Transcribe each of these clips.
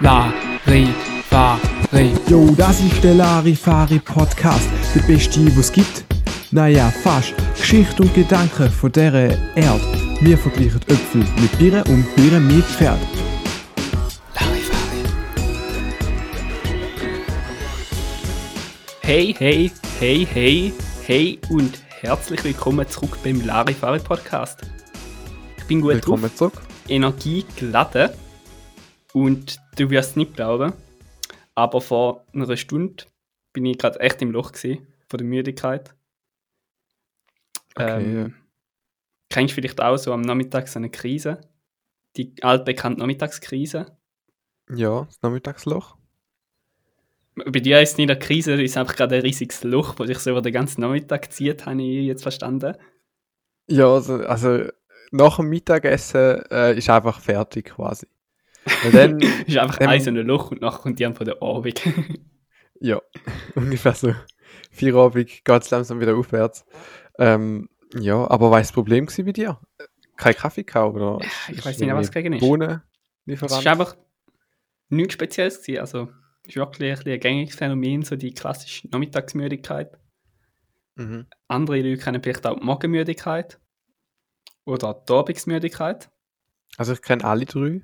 Larifari. Jo, das ist der Larifari Podcast, der beste, was gibt. Naja, fast. Geschichte und Gedanken von dieser Erde. Wir vergleichen Äpfel mit Birnen und Birnen mit Pferd. Larifari. Hey, hey, hey, hey, hey und herzlich willkommen zurück beim Larifari Podcast. Ich bin gut Willkommen drauf, zurück. Energie geladen und du wirst es nicht glauben, aber vor einer Stunde bin ich gerade echt im Loch gewesen, von der Müdigkeit. Okay, ähm, Kennst du vielleicht auch so am Nachmittag so eine Krise? Die altbekannte Nachmittagskrise? Ja, das Nachmittagsloch. Bei dir ist es nicht eine Krise, es ist einfach gerade ein riesiges Loch, das sich so über den ganzen Nachmittag zieht, habe ich jetzt verstanden. Ja, also, also nach dem Mittagessen äh, ist einfach fertig quasi. Und dann, Es ist einfach Ähm, ein so ein Loch und nachher kommt die von der Abend. ja, ungefähr so vier Abend geht es langsam wieder aufwärts. Ähm, ja, aber was war das Problem gewesen bei dir? Kein Kaffee gehabt, oder? ich weiß nicht, was dagegen ist. Bohnen, Es Lieferant? ist einfach nichts Spezielles gewesen. Also, es ist wirklich ein, ein gängiges Phänomen, so die klassische Nachmittagsmüdigkeit. Mhm. Andere Leute kennen vielleicht auch die Morgenmüdigkeit oder die Abendsmüdigkeit. Also ich kenne alle drei.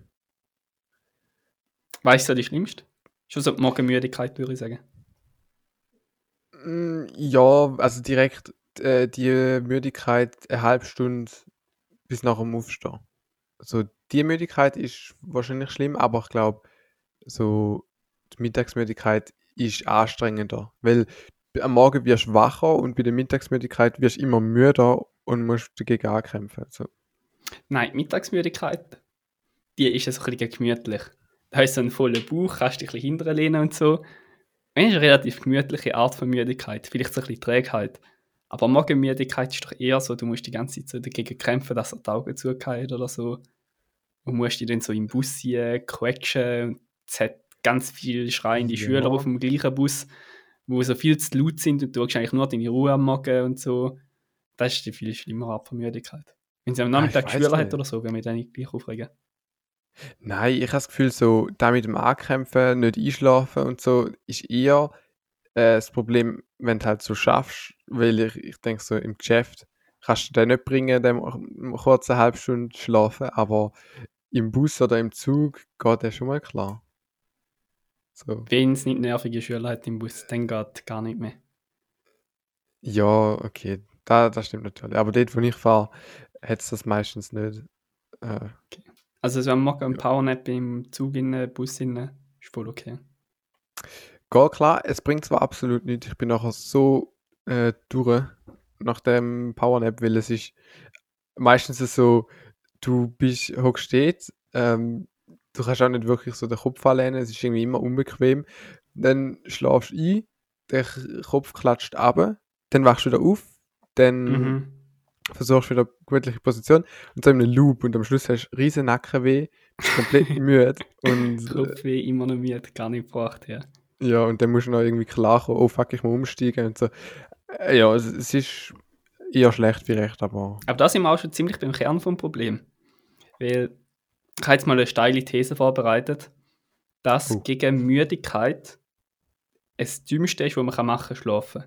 Weißt du, die schlimmste? Schon so die Morgenmüdigkeit, würde ich sagen. Mm, Ja, also direkt äh, die Müdigkeit eine halbe Stunde bis nach dem Aufstehen. Also die Müdigkeit ist wahrscheinlich schlimm, aber ich glaube, so die Mittagsmüdigkeit ist anstrengender, weil am Morgen wirst du wacher und bei der Mittagsmüdigkeit wirst du immer müder und musst dagegen ankämpfen. So. Nein, die Mittagsmüdigkeit, die ist ein bisschen gemütlich. Da hast du so einen vollen Bauch, kannst dich ein bisschen hinterher lehnen und so. Das ist eine relativ gemütliche Art von Müdigkeit, vielleicht so ein bisschen Trägheit. Aber Morgenmüdigkeit ist doch eher so, du musst die ganze Zeit so dagegen kämpfen, dass er die Augen zugehört oder so. Und musst dich dann so im Bus ziehen, quetschen. Und es hat ganz viele schreiende Ja. Schüler auf dem gleichen Bus, wo so viel zu laut sind und du hast eigentlich nur deine Ruhe am Morgen und so. Das ist die viel schlimmere Art von Müdigkeit. Wenn sie am Ah, Nachmittag weiss Schüler hat oder so, wäre mir dann nicht gleich aufregen. Nein, ich habe das Gefühl, so, da mit dem Ankämpfen, nicht einschlafen und so, ist eher äh, das Problem, wenn du halt so schaffst, weil ich, ich denke so, im Geschäft kannst du den nicht bringen, dem kurz eine halbe Stunde schlafen, aber im Bus oder im Zug geht der schon mal klar. So, Wenn es nicht nervige Schüler hat im Bus, dann geht gar nicht mehr. ja, okay, da, das stimmt natürlich. Aber dort, wo ich fahre, hat es das meistens nicht. Äh, Also so am Morgen ein Ja. Powernap im Zug, in den Bus, in, ist voll okay. Geht klar, es bringt zwar absolut nichts, ich bin nachher so äh, durch nach dem Powernap, weil es ist meistens so, du bist, hockst steht, ähm, du kannst auch nicht wirklich so den Kopf anlehnen, es ist irgendwie immer unbequem, dann schlafst du ein, der Kopf klatscht ab, dann wachst du wieder auf, dann Mhm. Versuchst wieder gemütliche Position und so in einem Loop und am Schluss hast du riesen Nackenweh, bist komplett müde und äh, Kopfweh immer noch müde, gar nicht gebracht, ja. Ja, und dann musst du noch irgendwie klarkommen, oh fuck, ich muss umsteigen und so. Äh, Ja, es, es ist eher schlecht wie recht, aber Aber da sind wir auch schon ziemlich beim Kern vom Problem. Weil ich habe jetzt mal eine steile These vorbereitet, dass Oh. gegen Müdigkeit das Dümmste ist, was man machen kann, schlafen.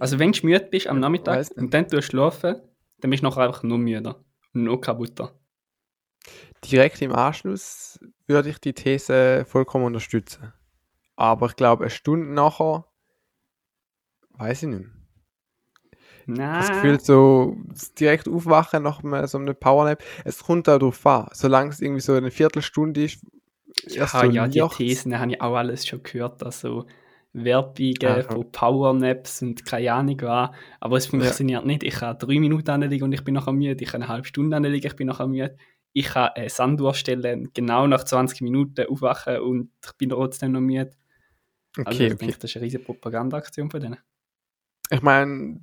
Also wenn du müde bist am Nachmittag weiss und dann tust du schlafen, dann bist du nachher einfach nur müder und noch kaputter. direkt im Anschluss würde ich die These vollkommen unterstützen. Aber ich glaube, eine Stunde nachher, weiß ich nicht mehr. Nein. Das Gefühl, so direkt aufwachen nach so einem Powernap, es kommt auch darauf an. Solange es irgendwie so eine Viertelstunde ist, Ja, ja, die Thesen habe ich auch alles schon gehört, also Werbungen Aha. von Powernaps und keine Ahnung was, aber es funktioniert nicht. Ich kann drei Minuten anlegen und ich bin nachher müde, ich kann eine halbe Stunde anlegen, ich bin nachher müde. Ich kann eine Sanduhr stellen, genau nach 20 Minuten aufwachen und ich bin trotzdem noch müde. Also Okay, ich okay. denke, das ist eine riesige Propagandaaktion von denen. Ich meine,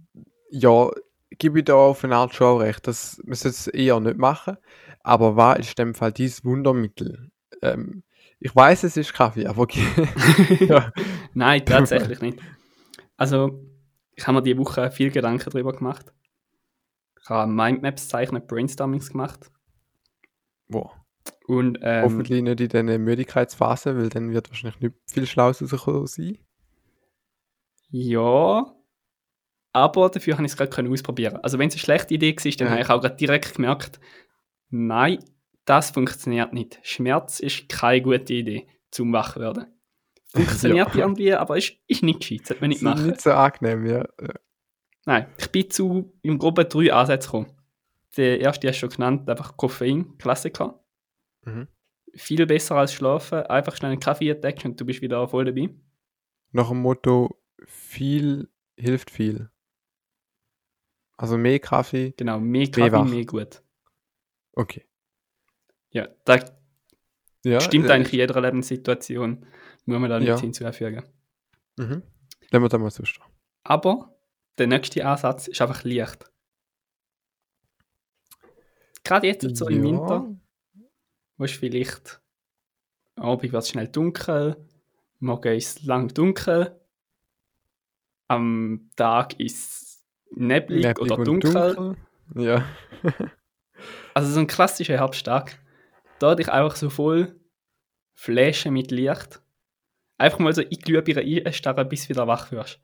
ja, gebe ich da auf eine Art schon recht, das man sollte es eher nicht machen. Aber was ist in dem Fall dieses Wundermittel? Ähm, ich weiß, es ist Kaffee, aber okay. ja. Nein, tatsächlich nicht. Also, ich habe mir diese Woche viel Gedanken darüber gemacht. Ich habe Mindmaps zeichnen, Brainstormings gemacht. Boah. Und ähm, Hoffentlich nicht in dieser Müdigkeitsphase, weil dann wird wahrscheinlich nicht viel Schlaues rausgekommen sein. ja, aber dafür habe ich es gerade ausprobieren. Also wenn es eine schlechte Idee war, dann Ja. habe ich auch gerade direkt gemerkt, nein, das funktioniert nicht. Schmerz ist keine gute Idee zum wach werden. Funktioniert Ja. irgendwie, aber ist, ist nicht gescheit, sollte man nicht machen. nicht so angenehm, ja. Ja. Nein, ich bin zu im Groben drei Ansätzen gekommen. Der erste hast du schon genannt, einfach Koffein, Klassiker. Mhm. Viel besser als schlafen, einfach schnell einen Kaffee entdecken und du bist wieder voll dabei. Nach dem Motto, viel hilft viel. Also mehr Kaffee, Genau, mehr Mehr Kaffee, wach. mehr gut. okay. Ja, das Ja, stimmt äh, eigentlich in jeder Lebenssituation. Muss man da nichts Ja. hinzufügen. Mhm. Lassen wir das mal stehen. Aber der nächste Ansatz ist einfach Licht. Gerade jetzt so im Ja. Winter, wo es vielleicht am Abend wird es schnell dunkel, morgen ist es lang dunkel, am Tag ist es neblig, Neblig oder dunkel. dunkel. Ja. Also so ein klassischer Herbsttag. Da dich einfach so voll flashen mit Licht. Einfach mal so in die Glühbirne einstarren, bis du wieder wach wirst.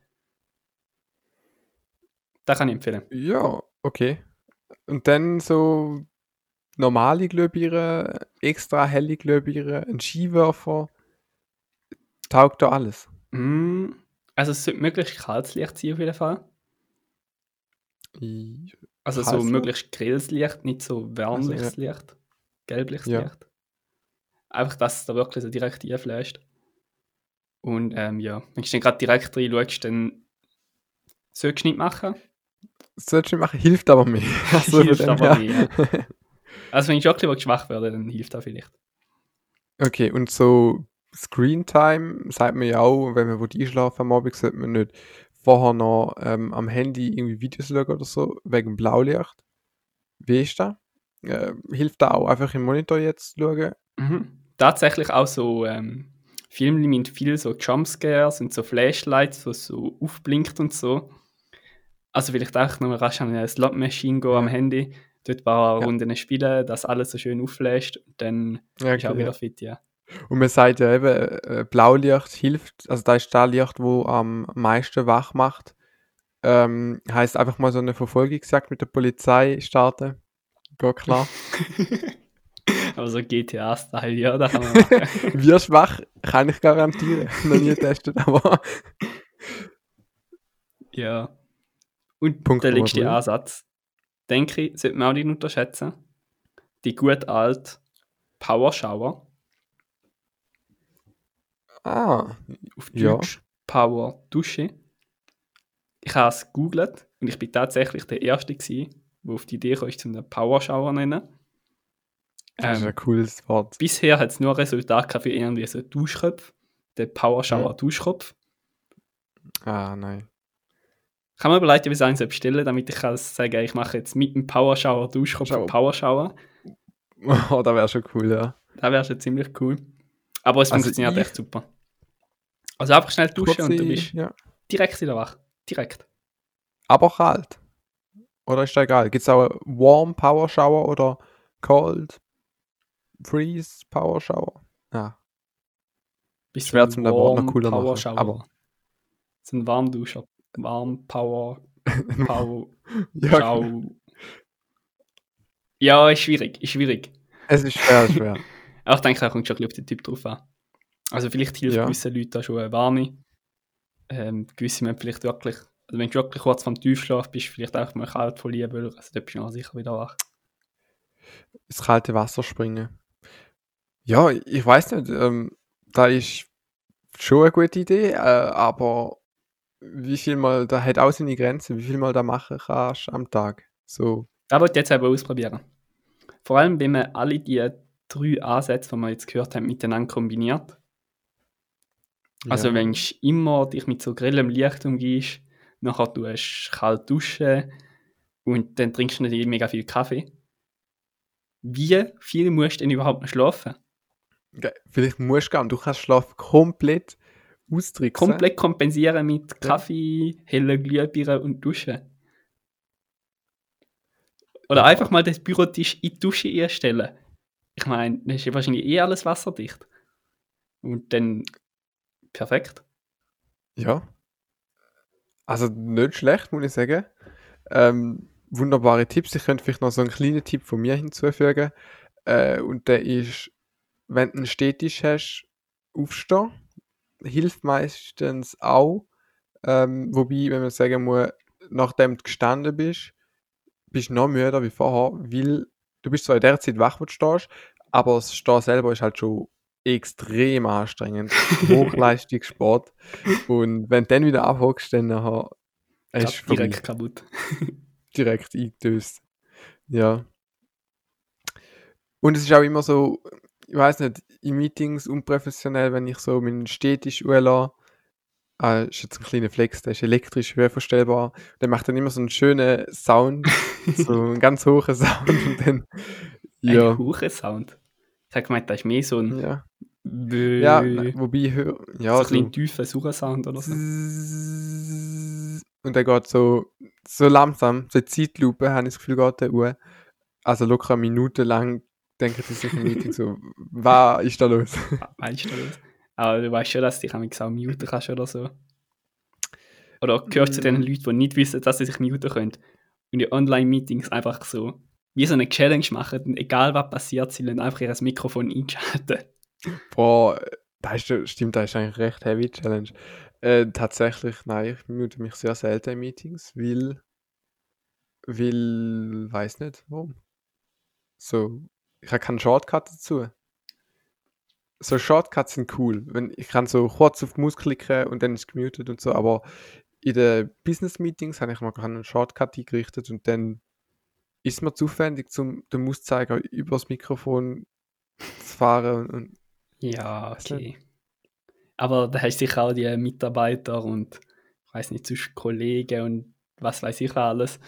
Das kann ich empfehlen. Ja, okay. Und dann so normale Glühbirnen, extra helle Glühbirnen, ein Skiwerfer. Taugt da alles. Mm, also es sollte möglichst kaltes Licht sein auf jeden Fall. I- Also so möglichst grelles Licht, nicht so wärmliches Licht. Gelbliches Ja. Licht. Einfach, dass es da wirklich so direkt einflasht. Und ähm, ja, wenn du dann gerade direkt reinschaust, dann solltest du nicht machen. Das solltest du nicht machen, hilft aber mehr. Also Hilft aber mehr, Also wenn ich wirklich schwach werde, dann hilft das vielleicht. Okay, und so Screen Time sagt man ja auch, wenn man will einschlafen am Abend, sollte man nicht vorher noch ähm, am Handy irgendwie Videos schauen oder so, wegen Blaulicht. Wie ist das? Äh, hilft da auch einfach im Monitor jetzt schauen? Mhm. Tatsächlich auch so ähm, Filme mit viel so Jumpscares und so Flashlights, was so aufblinkt und so. Also vielleicht auch noch mal rasch an eine Slot Machine gehen am Ja. Handy, dort ein paar Ja. Runden spielen, dass alles so schön aufflasht und dann Ja, ist auch wieder ja. fit, ja. Und man sagt ja eben, äh, Blaulicht hilft, also da ist das Licht, wo am meisten wach macht. Ähm, heißt einfach mal so eine Verfolgungsjagd mit der Polizei starten. Geht klar. Aber so GTA-Style, ja, da kann man machen. Wirst wach, kann ich garantieren. Noch nie getestet, aber ja. Und Punkt der letzte. Ansatz, denke ich, sollte man auch nicht unterschätzen. Die gut alte Power Shower. ah, auf Ja. Deutsch Power Dusche. Ich habe es gegoogelt und ich bin tatsächlich der Erste gewesen, der auf die Idee kam, zum einen Power Shower zu nennen. das ist Ähm, ein cooles Wort. bisher hat es nur Resultat für irgendwie so Duschkopf, der Power Shower Mhm. Duschkopf. Ah, nein. Kann man überlegen, wie ich es bestellen damit ich kann sagen, ich mache jetzt mit dem Power Shower Duschkopf einen Power Shower. Oh, das wäre schon cool, ja. Das wäre schon ziemlich cool. Aber es Also funktioniert ich- echt super. Also einfach schnell duschen und du Kurze- bist ja. direkt wieder wach. Direkt. Aber kalt. Oder ist das egal? Gibt es auch einen Warm Power Shower oder Cold Freeze Power Shower? Ja. Bist Schwer zum das Wort noch Warm cooler Power machen, Shower. aber- So ein Warmduscher. Warm Power Power ja, Schau. Ja, ist schwierig, ist schwierig. es ist schwer, schwer. Aber ich denke, da kommt schon ein bisschen auf den Typ drauf an. Also vielleicht hilft Ja. gewissen Leuten da schon eine Warme. Ähm, gewisse müssen vielleicht wirklich, also wenn du wirklich kurz vom Tiefschlaf bist, vielleicht auch mal kalt von Liebe, also da bist du noch sicher wieder wach. ins kalte Wasser springen. Ja, ich weiß nicht, ähm, da ist schon eine gute Idee, äh, aber wie viel mal, da hat auch seine Grenzen, wie viel mal da machen kannst am Tag. So, Da wollte ich jetzt aber ausprobieren. Vor allem, wenn man alle die drei Ansätze, die wir jetzt gehört haben, miteinander kombiniert. Also ja. wenn du immer dich mit so grellem Licht umgehst, nachher du hast kalt duschen und dann trinkst du nicht mega viel Kaffee. Wie viel musst du denn überhaupt noch schlafen? Ge- Vielleicht musst du gar nicht, du kannst Schlaf komplett austricksen. Komplett kompensieren mit Kaffee, helle Glühbirne und Duschen. Oder Ja. einfach mal den Bürotisch in die Dusche einstellen. Ich meine, dann ist ja wahrscheinlich eh alles wasserdicht. Und dann perfekt. Ja. Also nicht schlecht, muss ich sagen. Ähm, wunderbare Tipps. Ich könnte vielleicht noch so einen kleinen Tipp von mir hinzufügen. Äh, und der ist, wenn du einen Städtisch hast, aufstehen. Hilft meistens auch. Ähm, wobei, wenn man sagen muss, nachdem du gestanden bist, bist du noch müder wie vorher, weil du bist zwar in der Zeit wach, wo du stehst, aber das Stehen selber ist halt schon extrem anstrengend. Hochleistungssport. Und wenn du dann wieder abhockst, dann nachher ist direkt kaputt. direkt eingetöst. Ja. Und es ist auch immer so, ich weiß nicht, in Meetings unprofessionell, wenn ich so meinen Städtisch ULA, äh, ist jetzt ein kleiner Flex, der ist elektrisch höherverstellbar, der macht dann immer so einen schönen Sound, so einen ganz hohen Sound und dann, ja. Ein hoher Sound. Ich habe gemeint, das ist mehr so ein Ja, Bö ja nein, wobei, hör, ja, so ein so, bisschen tiefer Sucher-Sound oder so. und der geht so, so langsam, so eine Zeitlupe, habe ich das Gefühl, geht der Uhr. Also locker eine Minute lang denken sie sich im Meeting so, was ist da los? Meinst du das? Aber du weißt schon, dass du dich auch muten kannst oder so. Oder gehörst du zu den Mm. Leuten, die nicht wissen, dass sie sich muten können und in Online-Meetings einfach so wie so eine Challenge machen egal was passiert, sie lassen einfach ihr Mikrofon einschalten. Boah, das ist, stimmt, das ist eigentlich eine recht heavy Challenge. Äh, tatsächlich, nein, ich mute mich sehr selten in Meetings, weil, weil, weiß nicht, warum. So, ich habe keinen Shortcut dazu. So Shortcuts sind cool, wenn ich kann so kurz auf die Maus klicken und dann ist gemutet und so, aber in den Business Meetings habe ich gerade einen Shortcut eingerichtet und dann ist mir zu aufwendig, zum den Mauszeiger übers Mikrofon zu fahren und, Ja, okay. Aber da hast sicher auch die Mitarbeiter und ich weiß nicht, sonst Kollegen und was weiß ich alles,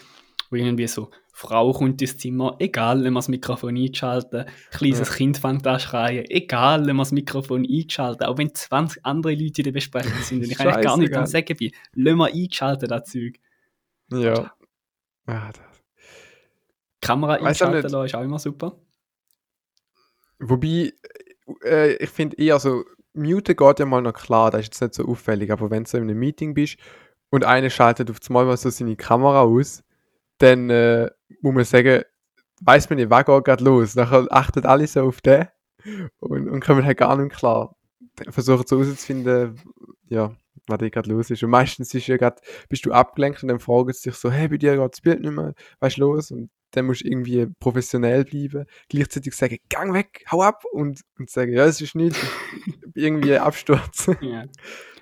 wo irgendwie so, Frau kommt ins Zimmer, egal, wenn wir das Mikrofon einschalten, kleines Ja. Kind fängt an schreien, egal, wenn wir das Mikrofon einschalten, auch wenn 20 andere Leute in der Besprechung sind und ich eigentlich gar nicht am sagen bin, lassen wir einschalten, das Zeug. Ja. Ah, das. Kamera einschalten lassen ist auch immer super. Wobei, äh, ich finde eher so, Muten geht ja mal noch klar, das ist jetzt nicht so auffällig, aber wenn du so in einem Meeting bist und einer schaltet auf einmal mal so seine Kamera aus, dann äh, muss man sagen, weiß man nicht, was geht gerade los. Nachher achtet alle so auf den und, und kommen halt gar nicht klar. Dann Versuchen so herauszufinden, ja, was da gerade los ist. Und meistens ist ja grad, bist du abgelenkt und dann fragen sie sich so, hey, bei dir geht das Bild nicht mehr, was ist los? Und dann musst du irgendwie professionell bleiben, gleichzeitig sagen, gang weg, hau ab und, und sagen, ja, es ist nicht, irgendwie Absturz. Ja.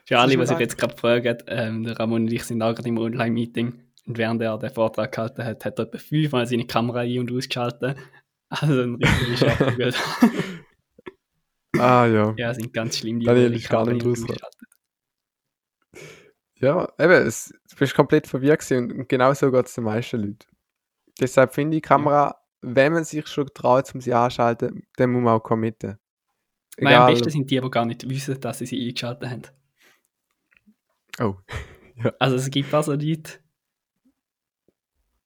Für alle, sich schon jetzt gerade fragen, ähm, der Ramon und ich sind auch gerade im Online-Meeting und während er den Vortrag gehalten hat, hat er etwa fünfmal seine Kamera ein- und ausgeschaltet. Also ein richtiger ah ja. ja, sind ganz schlimm, die Daniel ist gar nicht und ausschalten. Ja, eben, es, du bist komplett verwirrt gewesen und genau so geht es den meisten Leuten. Deshalb finde ich, Kamera, wenn man sich schon traut, um sie anschalten, dann muss man auch committen. Nein, am Egal. besten sind die, die gar nicht wissen, dass sie sie eingeschaltet haben. Oh. Also es gibt also Leute,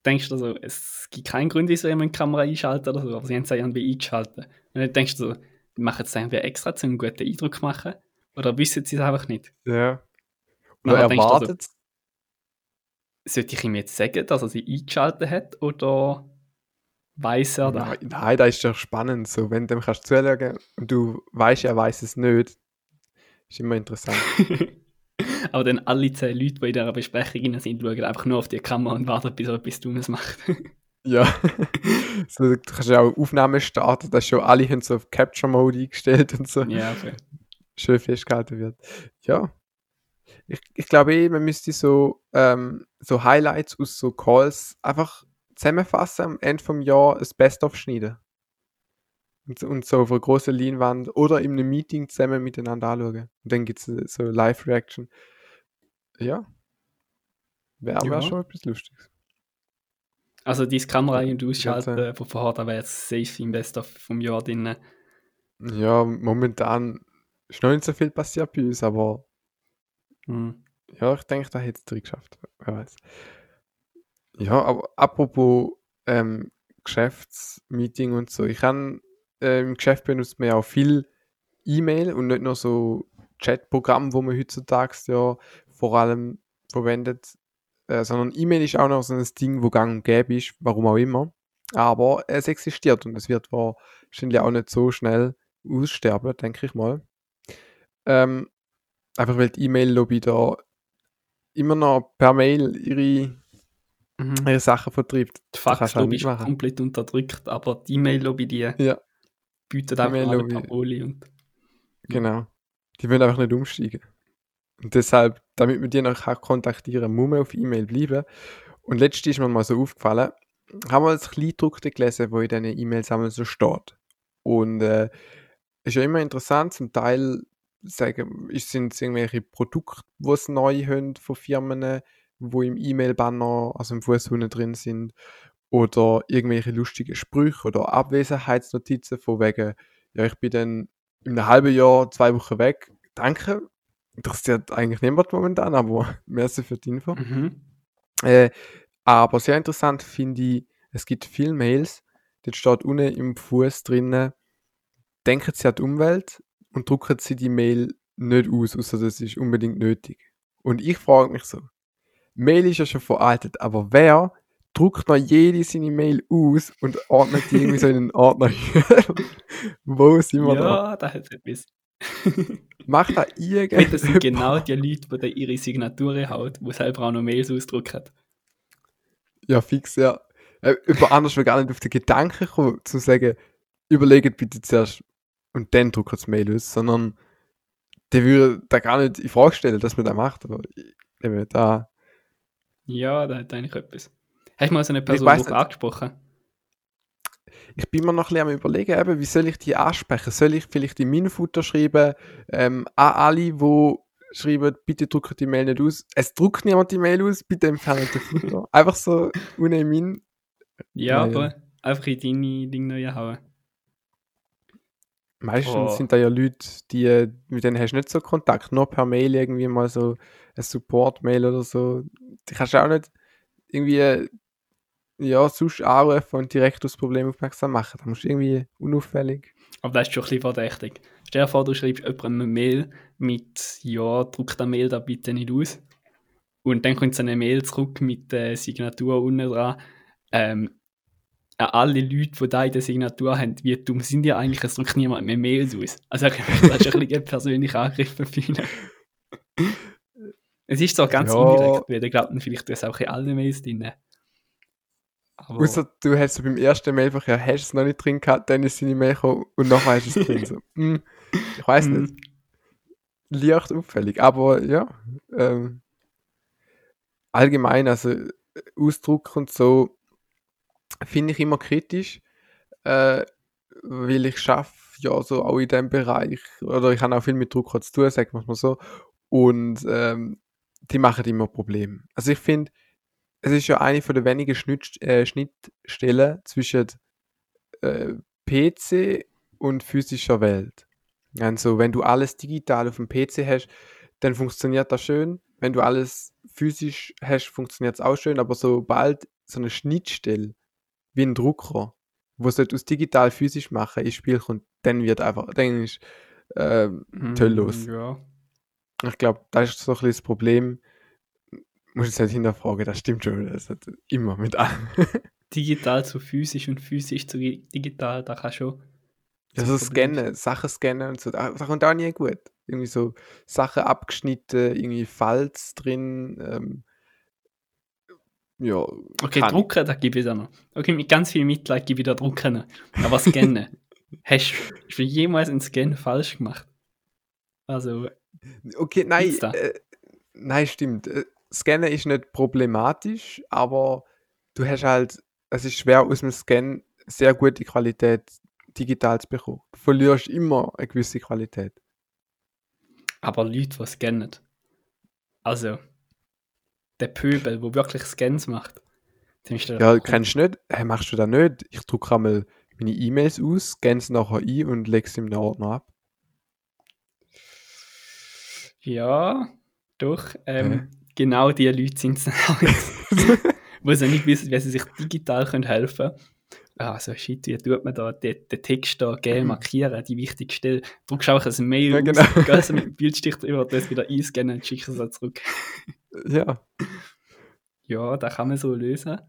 denkst du so, es gibt keinen Grund, wieso jemand die Kamera einschalten oder so, aber sie haben es irgendwie eingeschaltet. Und dann denkst du so, die machen es irgendwie extra, um einen guten Eindruck zu machen, oder wissen sie es einfach nicht. Ja. Und Oder du also, erwartet sollte ich ihm jetzt sagen, dass er sie eingeschaltet hat, oder weiß er das? Nein, nein, das ist doch spannend. So, wenn du dem kannst zuschauen und du weißt, er weiß es nicht, ist immer interessant. Aber dann alle zehn Leute, die in dieser Besprechung sind, schauen einfach nur auf die Kamera und warten, bis er etwas Dummes macht. ja. so, du kannst ja auch Aufnahmen starten, dass schon alle haben so auf Capture Mode eingestellt und so. ja, okay. schön festgehalten wird. Ja. Ich, ich glaube eh, man müsste so, ähm, so Highlights aus so Calls einfach zusammenfassen am Ende vom Jahr das Best-of schneiden. Und, so- und so auf einer großen Leinwand oder in einem Meeting zusammen miteinander anschauen. Und dann gibt es so Live-Reaction. Ja. Wäre Ja. schon etwas Lustiges. Also dieses Kamera ein- und ausschalten von vorher, da wäre jetzt safe im Best of vom Jahr drin. Ja, momentan ist noch nicht so viel passiert bei uns, aber Hm. Ja, ich denke, da hätte es drin geschafft. Wer weiß. Ja, aber apropos ähm, Geschäftsmeeting und so, ich habe äh, im Geschäft benutzt man ja auch viel E-Mail und nicht nur so Chatprogramm, wo man heutzutage ja vor allem verwendet, äh, sondern E-Mail ist auch noch so ein Ding, wo gang und gäbe ist, warum auch immer. Aber es existiert und es wird wahrscheinlich auch nicht so schnell aussterben, denke ich mal. Ähm, einfach weil die E-Mail-Lobby da immer noch per Mail ihre, Mhm. ihre Sachen vertreibt. Die Fax-Lobby ist mitmachen. komplett unterdrückt, aber die E-Mail-Lobby, die Ja, bietet einfach alle. Paroli und genau. Die wollen einfach nicht umsteigen. Und deshalb, damit man die noch kontaktieren muss man auf E-Mail bleiben. Und letztens ist mir mal so aufgefallen, haben wir das Kleingedruckte gelesen, wo in diesen E-Mails einmal so steht. Und äh, ist ja immer interessant, zum Teil sagen, sind es irgendwelche Produkte, die es neu haben von Firmen, wo im E-Mail-Banner, also im Fuß drin sind, oder irgendwelche lustige Sprüche oder Abwesenheitsnotizen von wegen, ja, ich bin dann in einem halben Jahr, zwei Wochen weg. Danke. Interessiert eigentlich niemand momentan, aber merci für die Info. Mhm. Äh, aber sehr interessant finde ich, es gibt viele Mails, dort steht unten im Fuß drinnen, denken Sie an die Umwelt und drucken Sie die Mail nicht aus, außer das ist unbedingt nötig. Und ich frage mich so, Mail ist ja schon veraltet, aber wer druckt noch jede seine Mail aus und ordnet die irgendwie so in einen Ordner? Wo sind wir da? Ja, da hat es etwas. Macht da Ich finde, irgend... das sind genau die Leute, die da ihre Signaturen hauen, die selber auch noch Mails ausdrucken. Ja, fix, ja. Äh, Über anders will gar nicht auf den Gedanken kommen, zu sagen, überlegt bitte zuerst und dann druckt das Mail aus, sondern der würde da gar nicht in Frage stellen, dass man das macht. Aber eben, da, Ja, da hat eigentlich etwas. Hast du mal so eine Person angesprochen? ich bin mir noch ein bisschen am überlegen, eben, wie soll ich die ansprechen? Soll ich vielleicht in meinen Futter schreiben, ähm, an alle, die schreiben, bitte druckt die Mail nicht aus. Es druckt niemand die Mail aus, bitte entfernt den Futter. Einfach so unten in meinen Ja, ja. aber einfach in deine Dinge hauen. Meistens Oh. sind da ja Leute, die, äh, mit denen hast du nicht so Kontakt, nur per Mail irgendwie mal so ein Support-Mail oder so. Die kannst du auch nicht irgendwie, äh, ja, sonst anrufen und direkt aufs Problem aufmerksam machen. Da musst du irgendwie unauffällig. Aber das ist schon ein bisschen verdächtig. Stell dir vor, du schreibst jemandem eine Mail mit, ja, druck das Mail da bitte nicht aus. Und dann kommt so eine Mail zurück mit der Signatur unten dran. Ähm, an alle Leute, die da in der Signatur haben, wie dumm sind die eigentlich, es drückt niemand mehr Mails aus. Also ich kann das schon ein bisschen persönlich angegriffen fühlen. Es ist zwar ganz Ja. indirekt, weil ich glaube, vielleicht ist auch in allen Mails drin. Aber Außer du hast so beim ersten Mailverkehr, hast es noch nicht drin gehabt, dann ist seine Mail gekommen und nachher hast du es drin. So, hm, ich weiß Hm. nicht. Leicht auffällig. Aber ja, ähm, allgemein, also äh, Ausdruck und so, finde ich immer kritisch, äh, weil ich schaffe ja so auch in dem Bereich, oder ich habe auch viel mit Drucker zu tun, sagen wir mal so, und ähm, die machen immer Probleme. Also ich finde, es ist ja eine von der wenigen Schnitt, äh, Schnittstellen zwischen äh, PC und physischer Welt. Also wenn du alles digital auf dem PC hast, dann funktioniert das schön. Wenn du alles physisch hast, funktioniert es auch schön, aber sobald so eine Schnittstelle wie ein Drucker, wo es aus digital physisch machen ins Spiel kommt, dann wird einfach, dann ist ähm, hm, töllos. Ja. ich glaube, das ist so ein bisschen das Problem. Muss ich jetzt nicht hinterfragen, das stimmt schon. Das hat immer mit allem. Digital zu physisch und physisch zu digital, da kann schon. Ja, zum so Problem scannen, Sachen scannen und so, da, da kommt auch nie gut. Irgendwie so Sachen abgeschnitten, irgendwie Falz drin. Ähm, ja, Okay, kann. drucken, da gebe ich da noch. Okay, mit ganz viel Mitleid gebe ich da drucken. Aber scannen. Hast du jemals einen Scan falsch gemacht? Also, Okay, nein, äh, nein, stimmt. Äh, Scannen ist nicht problematisch, aber du hast halt, es ist schwer aus dem Scan sehr gute Qualität digital zu bekommen. Du verlierst immer eine gewisse Qualität. aber Leute, die scannen. Also, der Pöbel, der wirklich Scans macht. Ja, kennst du nicht? Hey, machst du das nicht? Ich drucke einmal meine E-Mails aus, scanne sie nachher ein und lege sie im Ordner ab. Ja, doch. Ähm, Hä? Genau die Leute sind es wo sie nicht wissen, wie sie sich digital können helfen können. ah, so shit, wie tut man da den, den Text da gel Mhm. markieren, die wichtigste Stelle. Du drückst einfach ein Mail Ja, aus, genau. gehst mit dem Bildstich drüber, das wieder einscannen und schickst es zurück. Ja. Ja, das kann man so lösen.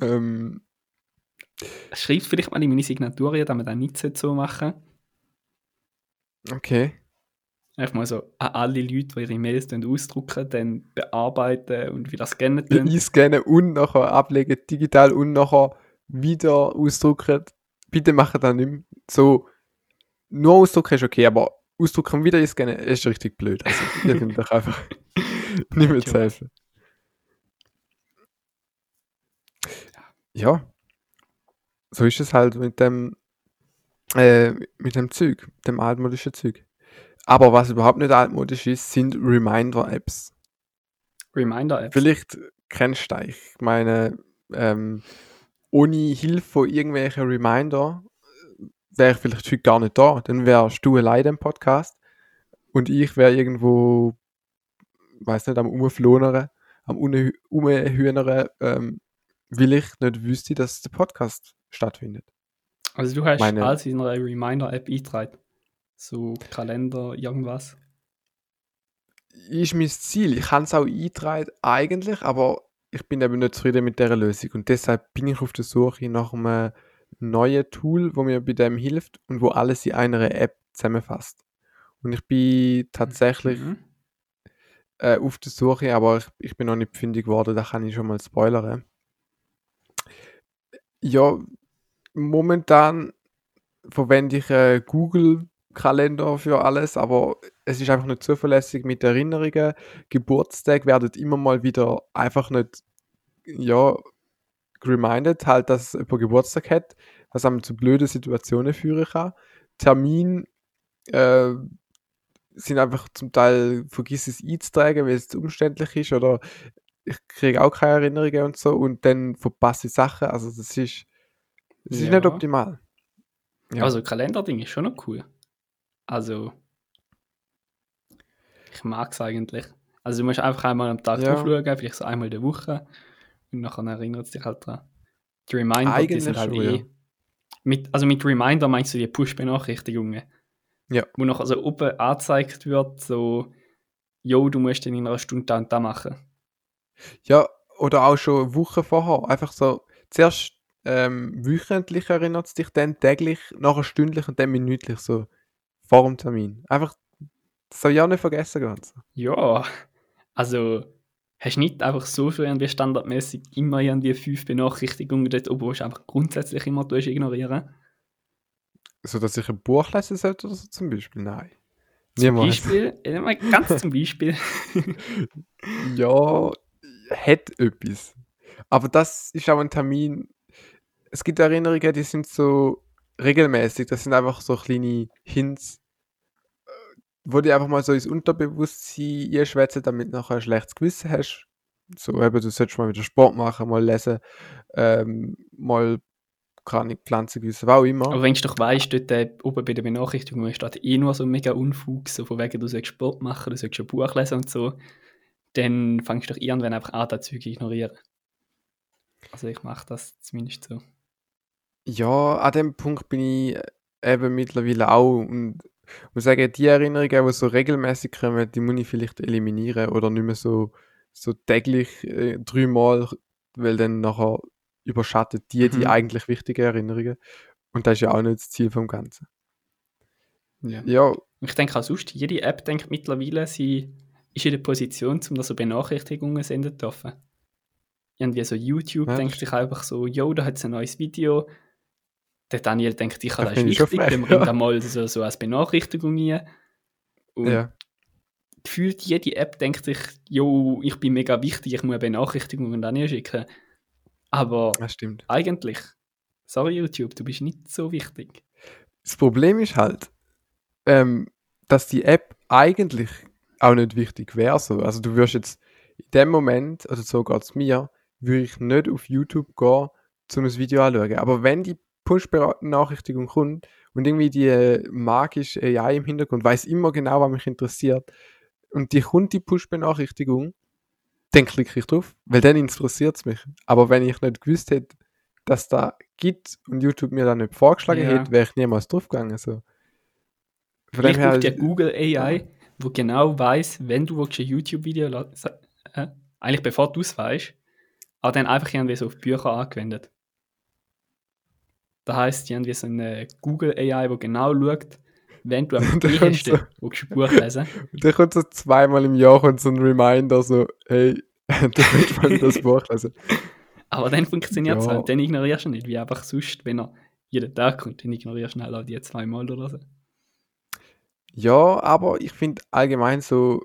Ähm, Schreibt vielleicht mal in meine Signatur, dass man das nicht so machen okay. Einfach mal so an alle Leute, die ihre Mails ausdrucken, dann bearbeiten und wieder scannen tun. Einscannen und nachher ablegen, digital und nachher wieder ausdrucken. Bitte machen das nicht mehr. So, nur ausdrucken ist okay, aber ausdrucken und wieder einscannen ist richtig blöd. Also, ihr könnt doch einfach nicht mehr zu helfen. Ja. So ist es halt mit dem, äh, mit dem Zeug, dem altmodischen Zeug. Aber was überhaupt nicht altmodisch ist, sind Reminder-Apps. Reminder-Apps. Vielleicht kennst du das. Ich meine, ähm, ohne Hilfe von irgendwelchen Reminder wäre ich vielleicht heute gar nicht da. Dann wärst du allein im Podcast und ich wäre irgendwo, weiß nicht, am Umflohnern, am Umhühnern, ähm, weil ich nicht wüsste, dass der Podcast stattfindet. Also du hast Meine- alles in einer Reminder-App eingetragen. So Kalender, irgendwas. ist mein Ziel. Ich kann es auch eintragen, eigentlich, aber ich bin eben nicht zufrieden mit dieser Lösung. Und deshalb bin ich auf der Suche nach einem neuen Tool, wo mir bei dem hilft und wo alles in einer App zusammenfasst. Und ich bin tatsächlich Mhm. äh, auf der Suche, aber ich, ich bin noch nicht fündig geworden, da kann ich schon mal spoilern. Ja, momentan verwende ich äh, Google Kalender für alles, aber es ist einfach nicht zuverlässig mit Erinnerungen. Geburtstag werden immer mal wieder einfach nicht, ja, reminded, halt, dass jemand Geburtstag hat, was einem zu blöden Situationen führen kann. Termin äh, sind einfach zum Teil vergiss es einzutragen, weil es zu umständlich ist oder ich kriege auch keine Erinnerungen und so und dann verpasse ich Sachen. Also das ist, das ist Ja. nicht optimal. Ja. Also Kalenderding ist schon noch cool. Also ich mag es eigentlich. Also du musst einfach einmal am Tag Ja. drauf schauen, vielleicht so einmal in der Woche und nachher erinnert es dich halt dran. Die Reminder, die Eigentlich sind halt schon, eh... ja. Mit, also mit Reminder meinst du die Push-Benachrichtigungen. Ja. Wo nachher so oben angezeigt wird, so Jo, du musst in einer Stunde da und da machen. Ja, oder auch schon Wochen vorher. Einfach so, zuerst ähm, wöchentlich erinnert es dich, dann täglich, nachher stündlich und dann minütlich, so vor dem Termin. Einfach, das soll auch nicht vergessen ganz. Ja, also hast du nicht einfach so für irgendwie standardmäßig immer irgendwie fünf Benachrichtigungen dort oben, die du einfach grundsätzlich immer ignorieren. So, dass ich ein Buch lesen sollte oder so zum Beispiel? Nein. Zum Niemals. Beispiel, mal ganz zum Beispiel, Ja, hat etwas. Aber das ist auch ein Termin. Es gibt Erinnerungen, die sind so regelmäßig. Das sind einfach so kleine Hints, wo die einfach mal so ins Unterbewusstsein einschwätzen, damit du nachher ein schlechtes Gewissen hast. So eben, du solltest mal wieder Sport machen, mal lesen, ähm, mal keine Pflanzen gießen, was auch immer. aber wenn du doch weißt, dort äh, oben bei der Benachrichtigung steht eh nur so mega Unfug, so von wegen, du sollst Sport machen, du sollst ein Buch lesen und so, dann fängst du doch irgendwann einfach an, das Zeug ignorieren. Also ich mache das zumindest so. Ja, an dem Punkt bin ich eben mittlerweile auch und muss sagen, die Erinnerungen, die so regelmäßig kommen, die muss ich vielleicht eliminieren oder nicht mehr so, so täglich äh, dreimal, weil dann nachher überschattet die die Mhm. eigentlich wichtigen Erinnerungen. Und das ist ja auch nicht das Ziel vom Ganzen. Ja. Ja, Ich denke auch sonst, jede App denkt mittlerweile, sie ist in der Position, um da so Benachrichtigungen senden zu dürfen. Irgendwie so YouTube Ja, denkt sich einfach so, yo, da hat es ein neues Video. Der Daniel denkt, ich Das das ist wichtig, frech, dann bringt er mal so, so als Benachrichtigung rein. Und ja, gefühlt jede App denkt sich, yo, ich bin mega wichtig, ich muss eine Benachrichtigung an Daniel schicken. Aber eigentlich, sorry YouTube, du bist nicht so wichtig. Das Problem ist halt, ähm, dass die App eigentlich auch nicht wichtig wäre. So. Also du wirst jetzt in dem Moment, oder so geht es mir, würde ich nicht auf YouTube gehen, um ein Video anzuschauen. Aber wenn die Push-Benachrichtigung kommt und irgendwie die äh, magische AI im Hintergrund weiß immer genau, was mich interessiert, und die kommt die Push-Benachrichtigung, dann klicke ich drauf, weil dann interessiert es mich. Aber wenn ich nicht gewusst hätte, das da gibt und YouTube mir dann nicht vorgeschlagen Ja. hätte, wäre ich niemals draufgegangen. So. Vielleicht braucht ja Google AI, wo genau weiß, wenn du ein YouTube-Video äh, eigentlich bevor du es weißt, aber dann einfach irgendwie so auf Bücher angewendet. Das heisst, die haben wie so eine Google AI, wo genau schaut, wenn du am so- willst du ein Buch lesen. da kommt so zweimal im Jahr kommt so ein Reminder, so, hey, du willst mal das Buch lesen. Aber dann funktioniert es Ja. halt, dann ignorierst du nicht, wie einfach sonst, wenn er jeden Tag kommt, dann ignorierst du schnell auch die zweimal oder so. Ja, aber ich finde allgemein so,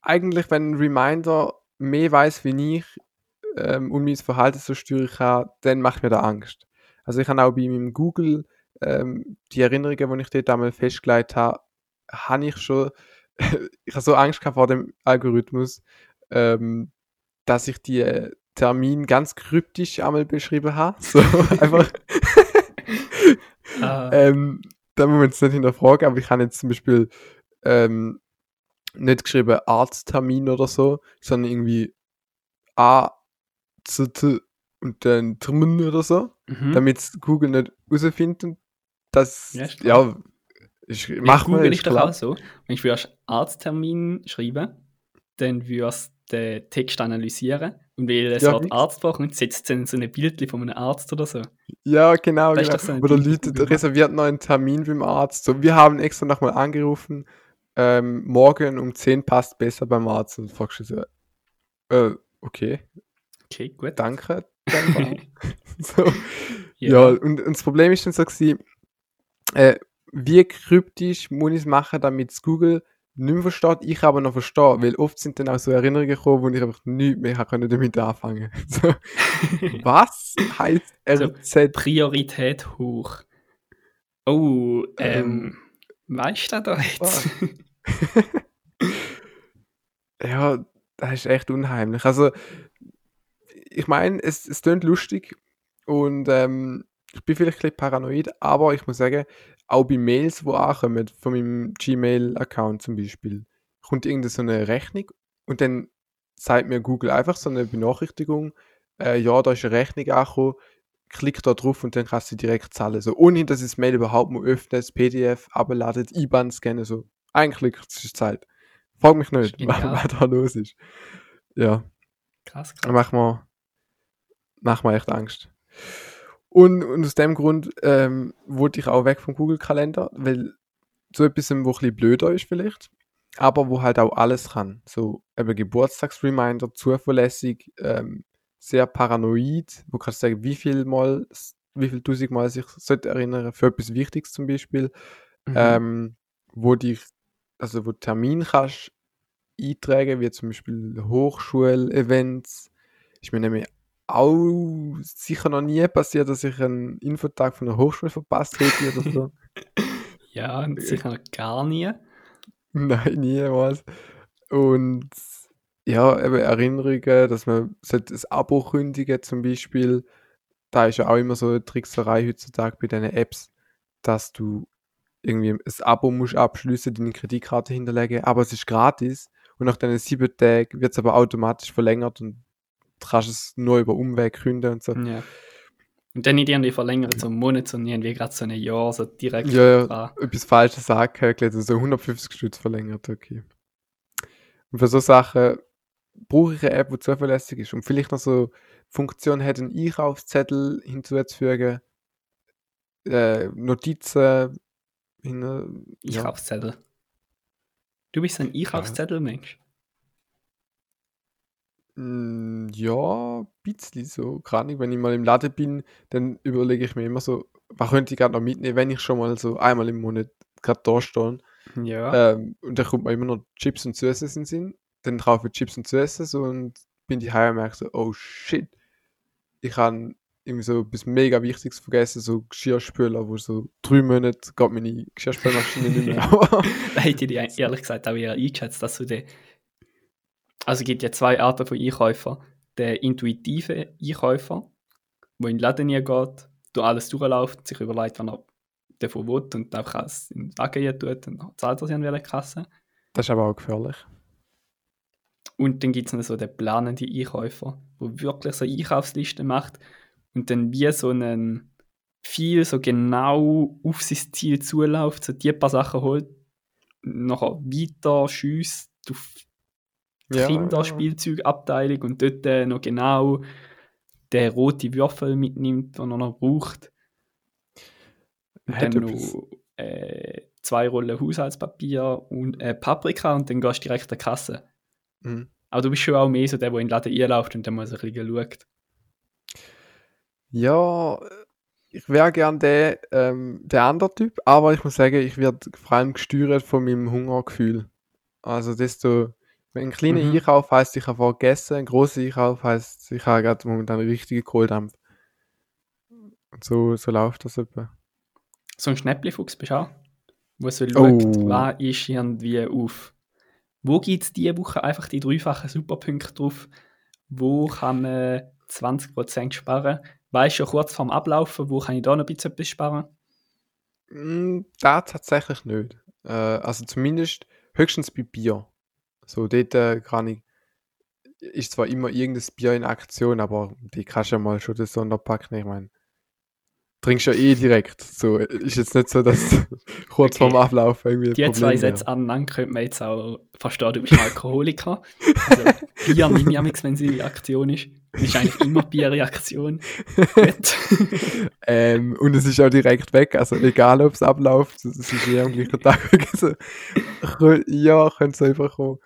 eigentlich, wenn ein Reminder mehr weiß wie ich ähm, und mein Verhalten so steuern kann, dann macht mir da Angst. Also ich habe auch bei meinem Google ähm, die Erinnerungen, die ich dort einmal festgelegt habe, habe ich schon, ich habe so Angst gehabt vor dem Algorithmus, ähm, dass ich die äh, Termin ganz kryptisch einmal beschrieben habe. So einfach. Äh, ähm, da muss man jetzt nicht hinterfragen, aber ich habe jetzt zum Beispiel ähm, nicht geschrieben Arzttermin oder so, sondern irgendwie A, Z, T und dann Termin oder so, mhm. damit Google nicht rausfindet, dass, Ja, ja, ich, mach mal, Google ist doch auch so. Wenn ich würdest Arzttermin schreiben, dann würdest du den Text analysieren und weil das Ja, Wort fix. Arzt vorkommt, setzt dann so ein Bild von einem Arzt oder so. Ja, genau, genau. so Oder Leute reserviert noch einen Termin beim Arzt. So, wir haben extra nochmal angerufen, ähm, morgen um 10 passt besser beim Arzt. Und fragst du so, äh, okay, Okay, gut. danke. So. Ja, und, und das Problem ist dann so gewesen, äh, wie kryptisch muss ich es machen, damit Google nicht mehr versteht, ich aber noch verstehe, weil oft sind dann auch so Erinnerungen gekommen, wo ich einfach nichts mehr können damit anfangen so, Was heißt RZ? Priorität hoch. Oh, Ähm, ähm, weißt du da jetzt? Ja, das ist echt unheimlich. Also, ich meine, es, es klingt lustig und ähm, ich bin vielleicht ein bisschen paranoid, aber ich muss sagen, auch bei Mails, die ankommen, von meinem Gmail-Account zum Beispiel, kommt irgendeine so eine Rechnung und dann zeigt mir Google einfach so eine Benachrichtigung, äh, ja, da ist eine Rechnung angekommen, klick da drauf und dann kannst du direkt zahlen. So, ohne dass ich das Mail überhaupt mal öffne, das PDF abladet, IBAN scannen, so, ein Klick, es ist Zeit. Frag mich nicht, was, was da los ist. Ja, Krass, krass. macht mir, macht mir echt Angst. Und, und aus dem Grund ähm, wollte ich auch weg vom Google-Kalender, weil so etwas, wo ein bisschen blöder ist vielleicht, aber wo halt auch alles kann. So eben Geburtstagsreminder, zuverlässig, ähm, sehr paranoid, wo kannst du sagen, wie viel Mal, wie viel tausend Mal sich sollte erinnern für etwas Wichtiges zum Beispiel, Mhm. ähm, wo dich, also wo Termin kannst eintragen, wie zum Beispiel Hochschulevents. Ist mir nämlich auch sicher noch nie passiert, dass ich einen Infotag von der Hochschule verpasst hätte oder so. ja, sicher gar nie. Nein, niemals. Und ja, eben Erinnerungen, dass man ein Abo kündigen zum Beispiel. Da ist ja auch immer so eine Trickserei heutzutage bei diesen Apps, dass du irgendwie ein Abo musst abschließen, deine Kreditkarte hinterlegen, aber es ist gratis und nach diesen sieben Tagen wird es aber automatisch verlängert und kannst es nur über Umweg kündigen und so. Ja. Und dann nicht irgendwie verlängert, so einen Monat, sondern irgendwie gerade so ein Jahr, so direkt Ja, ja, etwas Falsches sagen, also so 150 Stutz verlängert, okay. Und für so Sachen brauche ich eine App, die zuverlässig ist und vielleicht noch so Funktion hat, einen Einkaufszettel hinzuzufügen, äh, Notizen, hin, ja. Einkaufszettel. Du bist ein Einkaufszettel-Mensch. Mm, Ja, ein bisschen so. Keine Ahnung, wenn ich mal im Laden bin, dann überlege ich mir immer so, was könnte ich gerade noch mitnehmen, wenn ich schon mal so einmal im Monat gerade da stehe. Ja. Ähm, und dann kommt mir immer noch Chips und Süßes in den Sinn. Dann kaufe ich Chips und Süßes und bin die und merke so, oh shit, ich habe irgendwie so etwas mega Wichtiges vergessen, so Geschirrspüler, wo so drei Monate geht meine Geschirrspülmaschine nicht mehr. Da hätte ich ehrlich gesagt auch eher eingeschätzt, dass du den. Also es gibt ja zwei Arten von Einkäufern. Der intuitive Einkäufer, der in den Laden geht, durch alles durchläuft, sich überlegt, wann er davon will und alles in den Wagen tut und dann zahlt er sich an der Kasse. das ist aber auch gefährlich. Und dann gibt es noch so den planenden Einkäufer, der wirklich so Einkaufslisten macht und dann wie so einen viel so genau auf sein Ziel zuläuft, so die paar Sachen holt, nachher weiter schießt auf Ja, Kinderspielzeugabteilung und dort äh, noch genau den roten Würfel mitnimmt, den er noch braucht. Dann etwas. noch äh, zwei Rollen Haushaltspapier und äh, Paprika und dann gehst du direkt an die Kasse. Mhm. Aber du bist schon auch mehr so der, der in den Laden einläuft und dann mal so ein bisschen schaut. Ja, ich wäre gern der, ähm, der andere Typ, aber ich muss sagen, ich werde vor allem gesteuert von meinem Hungergefühl. Also desto, ein kleiner Mhm. Einkauf heisst, ich habe vorher gegessen, ein grosser Einkauf heisst, ich habe gerade momentan einen richtigen Kohldampf. Und so, so läuft das etwa. So ein Schnäppli-Fuchs bist du auch, wo so schaut, Oh. was ist irgendwie auf. Wo gibt es diese Woche einfach die dreifachen Superpunkte drauf? Wo kann man 20% sparen? Weißt du schon kurz vorm Ablaufen, wo kann ich da noch ein bisschen etwas sparen? Mm, Da tatsächlich nicht. Äh, also zumindest höchstens bei Bier. So, dort äh, kann ich, ist zwar immer irgendein Bier in Aktion, aber die kannst du ja mal schon das Sonderpack nehmen. Ich meine, trinkst ja eh direkt. So, ist jetzt nicht so, dass kurz Okay. vorm Ablaufen irgendwie Die Problem zwei. Sätze aneinander könnte man jetzt auch verstehen, du bist ein Alkoholiker. Also, Bier nehme ich amigs, wenn sie in Aktion ist. Das ist eigentlich immer Bierreaktion. Ähm, und es ist auch direkt weg, also egal ob es abläuft, es ist eh am gleichen Tag. Also, ja, könnte es einfach kommen.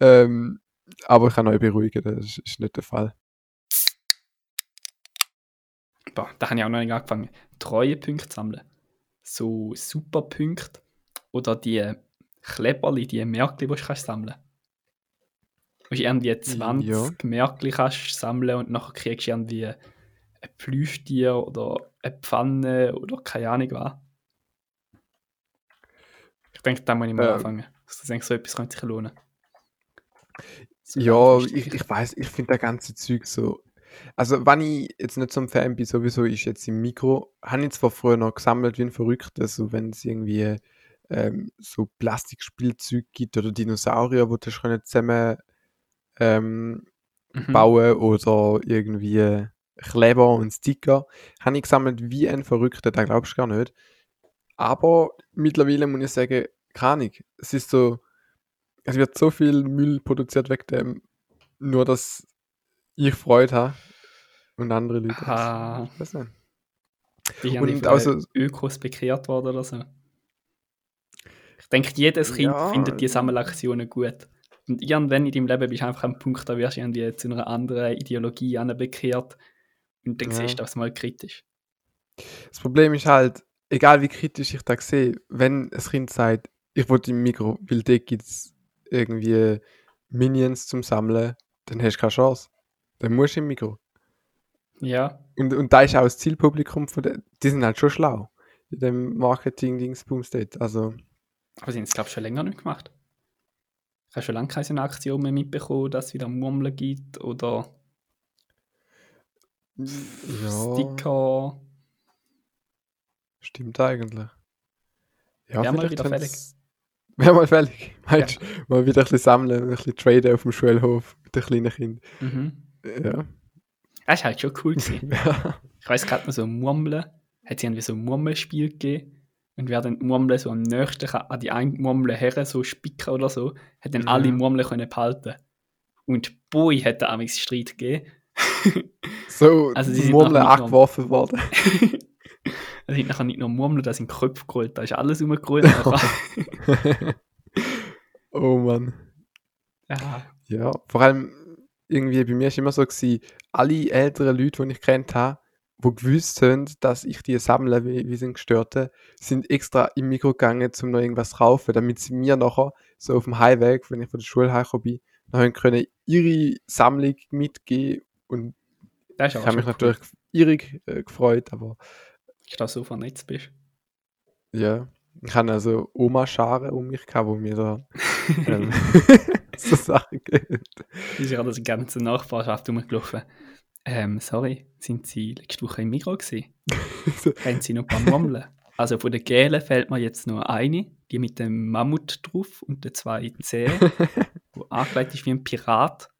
Ähm, aber ich kann euch beruhigen, das ist, nicht der Fall. Boah, da habe ich auch noch nicht angefangen. Treuepunkte sammeln. So Superpunkte oder die Kleberli, die Märkli, die du kannst sammeln kannst. Du irgendwie 20 Ja. Märkli kannst sammeln und nachher kriegst du irgendwie ein Plüschtier oder eine Pfanne oder keine Ahnung was. Ich denke, da muss ich mal Ähm. anfangen. Ich denke, so etwas könnte sich lohnen. So Ja, ich, ich weiß, ich finde das ganze Zeug so. Also, wenn ich jetzt nicht so ein Fan bin, sowieso ist jetzt im Mikro, habe ich zwar früher noch gesammelt wie ein Verrückter, so wenn es irgendwie ähm, so Plastikspielzeug gibt oder Dinosaurier, wo du schon zusammen ähm, Mhm. bauen oder irgendwie Kleber und Sticker, habe ich gesammelt wie ein Verrückter, da glaubst du gar nicht. Aber mittlerweile muss ich sagen, keine Ahnung, es ist so, es wird so viel Müll produziert wegen dem, nur dass ich Freude habe und andere Leute. das- Ah. Ich weiß nicht. Die Und von also- Ökos bekehrt worden oder so. Ich denke, jedes Kind Ja. findet die Sammelaktionen gut. Und irgendwann in deinem Leben bist du einfach am Punkt, da wirst du irgendwie zu einer anderen Ideologie bekehrt. Und dann Ja. siehst du das mal kritisch. Das Problem ist halt, egal wie kritisch ich das sehe, wenn ein Kind sagt, ich will im Mikro, weil dort gibt es irgendwie Minions zum Sammeln, dann hast du keine Chance. Dann musst du im Mikro. Ja, Und, und da ist auch das Zielpublikum von der, die sind halt schon schlau. In dem Marketing-Dingsbums dort. Also, aber sie haben es, glaube ich, schon länger nicht gemacht. Ich habe schon lange keine Aktion mehr mitbekommen, dass es wieder Murmeln gibt oder ja, Sticker. stimmt eigentlich. Ja, Wär mal wieder haben's- Wär mal fällig. Meinst du, mal wieder ein bisschen sammeln, ein bisschen traden auf dem Schulhof mit den kleinen Kindern. Mhm. Ja. Das ist halt schon cool gewesen. ja. Ich weiß gerade noch so Murmeln, hat es irgendwie so ein Murmelspiel gegeben. Und wer dann Murmeln so am nächsten an die eine Murmel her so spicken oder so, hat dann Mhm. alle Murmeln können behalten. Und Boy hat da amigs Streit gegeben. So, Also, sie die Murmeln angeworfen worden. Es sind nachher nicht nur Murmeln, da sind Köpfe geholt, da ist alles rumgerollt. oh Mann. ja. Ja, vor allem irgendwie bei mir ist immer so gewesen, alle älteren Leute, die ich kennt habe, die gewusst haben, dass ich die sammle, wie, wie sind Gestörte, sind extra im Mikro gegangen, um noch irgendwas zu kaufen, damit sie mir nachher so auf dem Highweg, wenn ich von der Schule heimgekommen bin, nachher können ihre Sammlung mitgeben und ich habe mich schon natürlich irrig äh, gefreut, aber du so vernetzt bist. ja, ich habe also Oma-Scharen um mich gehabt, wo mir da ähm, so Sachen geben. Die ist gerade die ganze Nachbarschaft rumgelaufen. Ähm, sorry, sind Sie letzte Woche im Mikro gewesen? Haben Sie noch ein paar Murmeln? Also von der Gelen fällt mir jetzt nur eine, die mit dem Mammut drauf und den zwei Zähnen, die angelegt ist wie ein Pirat.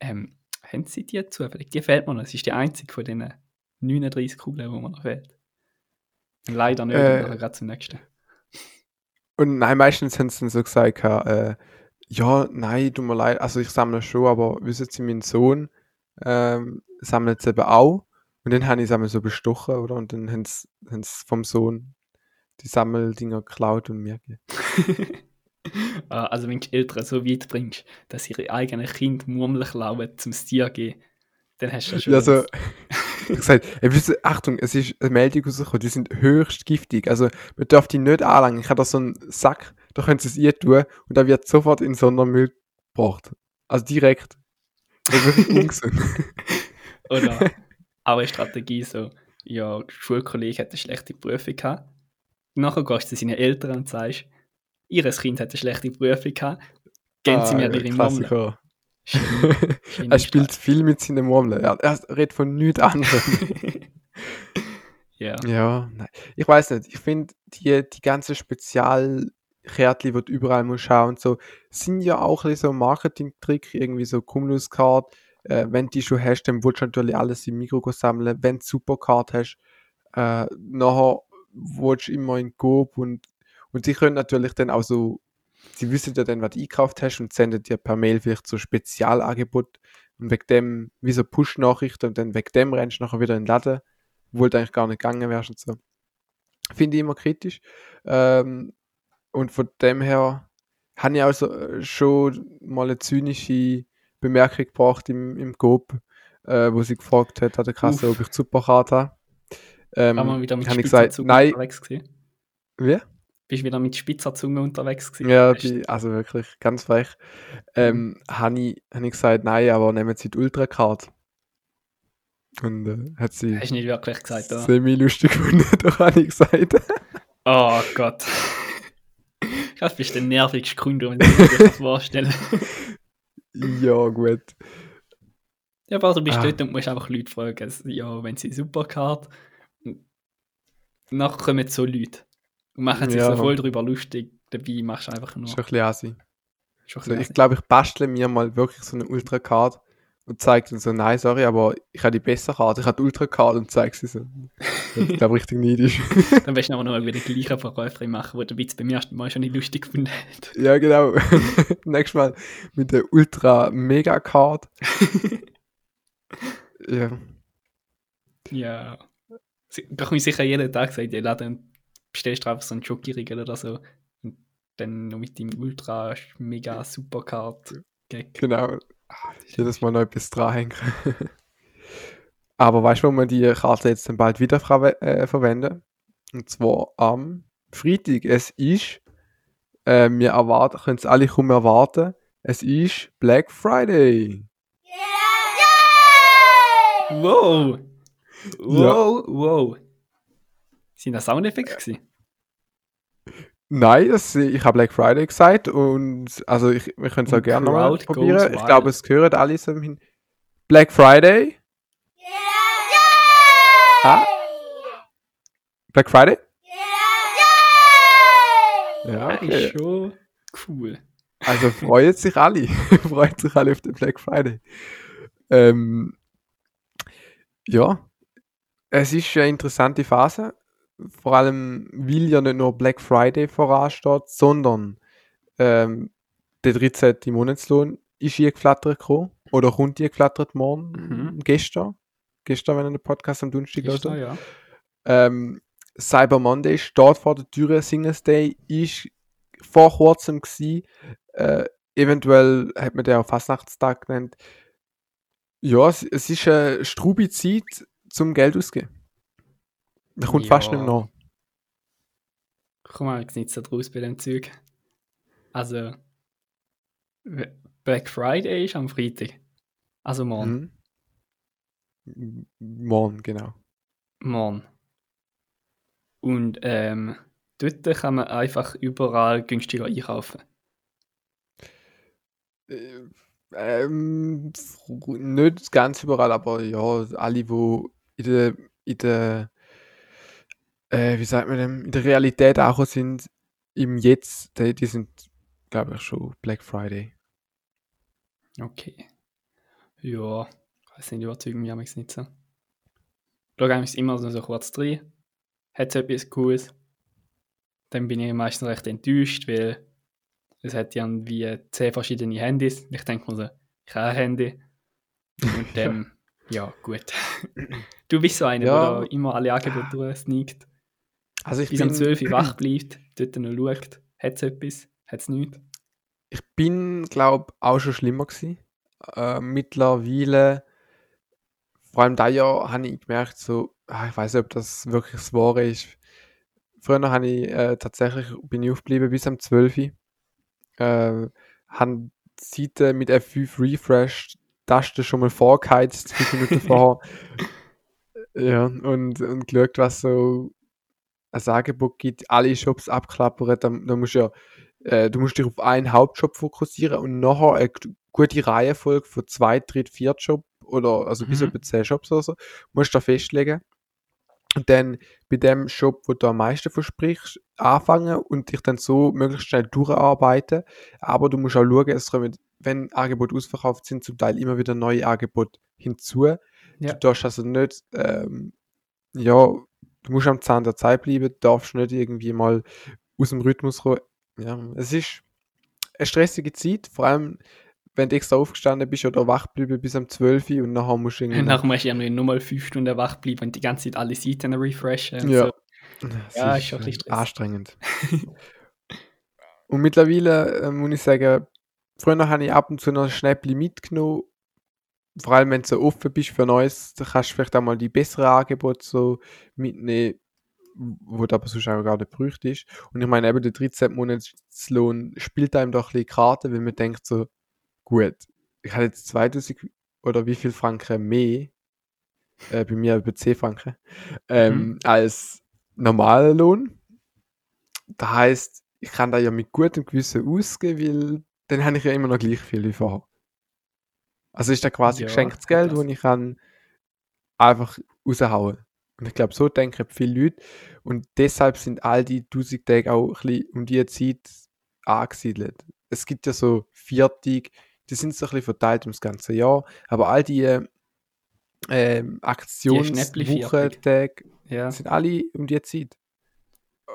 Ähm, haben Sie die zufällig? Die fällt mir noch. Das ist die einzige von denen 39 Kugeln, die mir noch fehlen. Leider nicht, Äh. aber gerade zum nächsten. Und nein, meistens haben sie dann so gesagt, äh, ja, nein, tut mir leid, also ich sammle schon, aber wissen Sie, mein Sohn ähm, sammelt es eben auch. Und dann habe ich es so bestochen, oder? Und dann haben sie, haben sie vom Sohn die Sammeldinger geklaut und mir gegeben. Ah, also wenn du Eltern so weit bringst, dass ihre eigenen Kinder Murmeln klauen, zum Tier geben, dann hast du das schon. Ja, so, ich gesagt, ey, wisst ihr, Achtung, es ist eine Meldung rausgekommen, die sind höchst giftig. Also, man darf die nicht anlangen. Ich habe da so einen Sack, da können sie es tun und da wird sofort in Sondermüll gebracht. Also direkt. Das ist wirklich ungesund. Oder auch eine Strategie so, ja, Schulkollege hat eine schlechte Prüfung gehabt. Nachher gehst du zu seinen Eltern und sagst, ihr Kind hat eine schlechte Prüfung gehabt, geben sie mir Ah, ihre. Klassiker. Schöne Er spielt viel mit seinen Murmeln. Er, er redet von nichts anderem. ja. ja, nein. Ich weiß nicht. Ich finde, die, die ganzen Spezialkärtchen, die du überall musst schauen so, sind ja auch ein so ein Marketing-Trick, irgendwie so Cumulus-Card. Äh, wenn du die schon hast, dann willst du natürlich alles im Mikro sammeln. Wenn du Supercard hast, äh, nachher willst du immer in Coop und, und sie können natürlich dann auch so, sie wissen ja dann, was du eingekauft hast und senden dir per Mail vielleicht so Spezialangebot und wegen dem, wie so Push-Nachrichten und dann wegen dem rennst du nachher wieder in den Laden, wo du eigentlich gar nicht gegangen wärst und so. Finde ich immer kritisch. Ähm, und von dem her habe ich also schon mal eine zynische Bemerkung gebracht im, im Coop, äh, wo sie gefragt hat an der Kasse, Uff. ob ich Supercard habe. Ähm, Kann man wieder mit habe ich gesagt, nein, wie? Bist du wieder mit Spitzerzunge unterwegs gewesen? Ja, die, also wirklich ganz frech. Ähm, habe ich, hab ich gesagt, nein, aber nehmen Sie die Ultracard. Und äh, hat sie Hast du nicht wirklich gesagt, oder? semi-lustig gefunden, doch habe ich gesagt. Oh Gott. Das bist der nervigste Kunde, wenn ich mir das vorstellen. ja, gut. Ja, aber du bist Ah. dort und musst einfach Leute fragen. Ja, wenn sie Supercard. Nachher kommen so Leute und machen sich Ja. so voll darüber lustig. Dabei machst du einfach nur. Schon ein bisschen assi. Schon Also ein ich bisschen glaube, ich bastle mir mal wirklich so eine Ultracard und zeige dann so, nein, sorry, aber ich habe die bessere Karte. Ich habe die Ultracard und zeige sie so. Ich glaube, richtig neidisch. Dann wirst du aber nur wieder die gleiche Verkäuferin machen, die der Witz beim ersten Mal schon nicht lustig gefunden hat. ja, genau. Nächstes Mal mit der Ultra-Mega-Card. ja. Ja. Da komme ich sicher jeden Tag sagen, ja, dann bestellst du einfach so einen Schokoriegel oder so. Und dann noch mit dem Ultra mega Supercard Gag. Genau. Jedes Mal noch etwas dranhängen. Aber weißt du, wo man die Karte jetzt dann bald wieder verwe- äh, verwenden? Und zwar am Freitag. Es ist, äh, wir erwarten, können es alle kaum erwarten, es ist Black Friday. Wow! Ja. Wow, wow. Sind das Soundeffekte gewesen? Nein, das, ich habe Black Friday gesagt und also ich, wir können es auch gerne nochmal probieren. Ich glaube, es gehört alle so hin. Black Friday. Ah? Black Friday? Ja, Das okay. ist schon cool. Also freuen sich alle. freuen sich alle auf den Black Friday. Ähm, ja, es ist eine interessante Phase. Vor allem, weil ja nicht nur Black Friday voransteht, sondern ähm, der 13. Monatslohn ist eingeflattert gekommen. Oder kommt eingeflattert morgen, Mhm. gestern. Gestern, wenn ihr den Podcast am Donnerstag da, hört. ja. Ähm, Cyber Monday steht vor der Tür, Singles Day ist vor kurzem gsi. Äh, eventuell hat man den auch Fastnachtstag genannt. Ja, es, es ist eine strube Zeit zum Geld ausgeben. Man kommt fast nicht mehr nach. Komm mal, jetzt nicht so draus bei dem Zeug. Also, Black Friday ist am Freitag. Also morgen. Mhm. Morgen, genau. Morgen. Und ähm, dort kann man einfach überall günstiger einkaufen. Äh, ähm, nicht ganz überall, aber ja, alle, wo in der, in der äh, wie sagt man dem, in der Realität auch sind, im Jetzt, die, die sind, glaube ich, schon Black Friday. Okay. Ja, weiß nicht, überzeugen mich amigs nicht so. schaue eigentlich immer so, kurz rein. Hat es etwas Cooles? Dann bin ich meistens recht enttäuscht, weil es hat ja wie zehn verschiedene Handys. Ich denke mir so, ich habe ein Handy. Und dann, ja, gut. du bist so einer, Ja. der immer alle Angebote durchsneakt. Also ich Bis um bin, 12 Uhr wach bleibt, dort noch schaut, hat es etwas, hat es nichts. ich bin, glaube auch schon schlimmer gewesen. Äh, mittlerweile, vor allem da Jahr, habe ich gemerkt, so, ah, ich weiß nicht, ob das wirklich das Wahre ist. Früher habe ich äh, tatsächlich, bin ich aufgeblieben bis am 12 Uhr. Äh, habe die Seite mit F5 refreshed, Taste schon mal vorgeheizt, fünf Minuten vorher. ja, und, und geschaut, was so ein Angebot gibt, alle Shops abklappern, dann, dann musst du ja, äh, du musst dich auf einen Hauptshop fokussieren und nachher eine gute Reihenfolge von zwei, dritt, viert Shop oder also bis Mhm. etwa zehn Shops oder so, musst du da festlegen. Und dann bei dem Shop, wo du am meisten versprichst, anfangen und dich dann so möglichst schnell durcharbeiten. Aber du musst auch schauen, es kommen, wenn Angebote ausverkauft sind, zum Teil immer wieder neue Angebote hinzu. Ja. Du darfst also nicht, ähm, ja, du musst am Zahn der Zeit bleiben, darfst nicht irgendwie mal aus dem Rhythmus kommen. Ja, es ist eine stressige Zeit, vor allem wenn du extra aufgestanden bist oder wach bleiben bis um 12 Uhr und nachher musst du irgendwie. Nachher musst du irgendwie nur mal 5 Stunden wach bleiben und die ganze Zeit alle Seiten refreshen. Ja. So. Ja, ist schon ein äh, bisschen anstrengend. und mittlerweile äh, muss ich sagen, früher habe ich ab und zu noch ein Schnäppli mitgenommen. Vor allem, wenn du so offen bist für Neues, dann kannst du vielleicht auch mal die besseren Angebote so mitnehmen, wo du aber sonst auch gar nicht bräuchte ist. Und ich meine, eben der 13. Monatslohn spielt einem doch ein bisschen Karte, weil man denkt so, gut, ich habe jetzt 2000 oder wie viel Franken mehr, äh, bei mir über 10 Franken, ähm, als normaler Lohn. Das heißt, ich kann da ja mit gutem Gewissen ausgeben, weil dann habe ich ja immer noch gleich viel wie vorher. Also ist da quasi Ja, geschenktes Geld, das- ich kann einfach raushauen. Und ich glaube, so denken viele Leute. Und deshalb sind all die 1000 Tage auch ein bisschen um die Zeit angesiedelt. Es gibt ja so Viertig, die sind so ein bisschen verteilt ums ganze Jahr. Aber all die ähm. Aktionswochentage Ja. sind alle um die Zeit.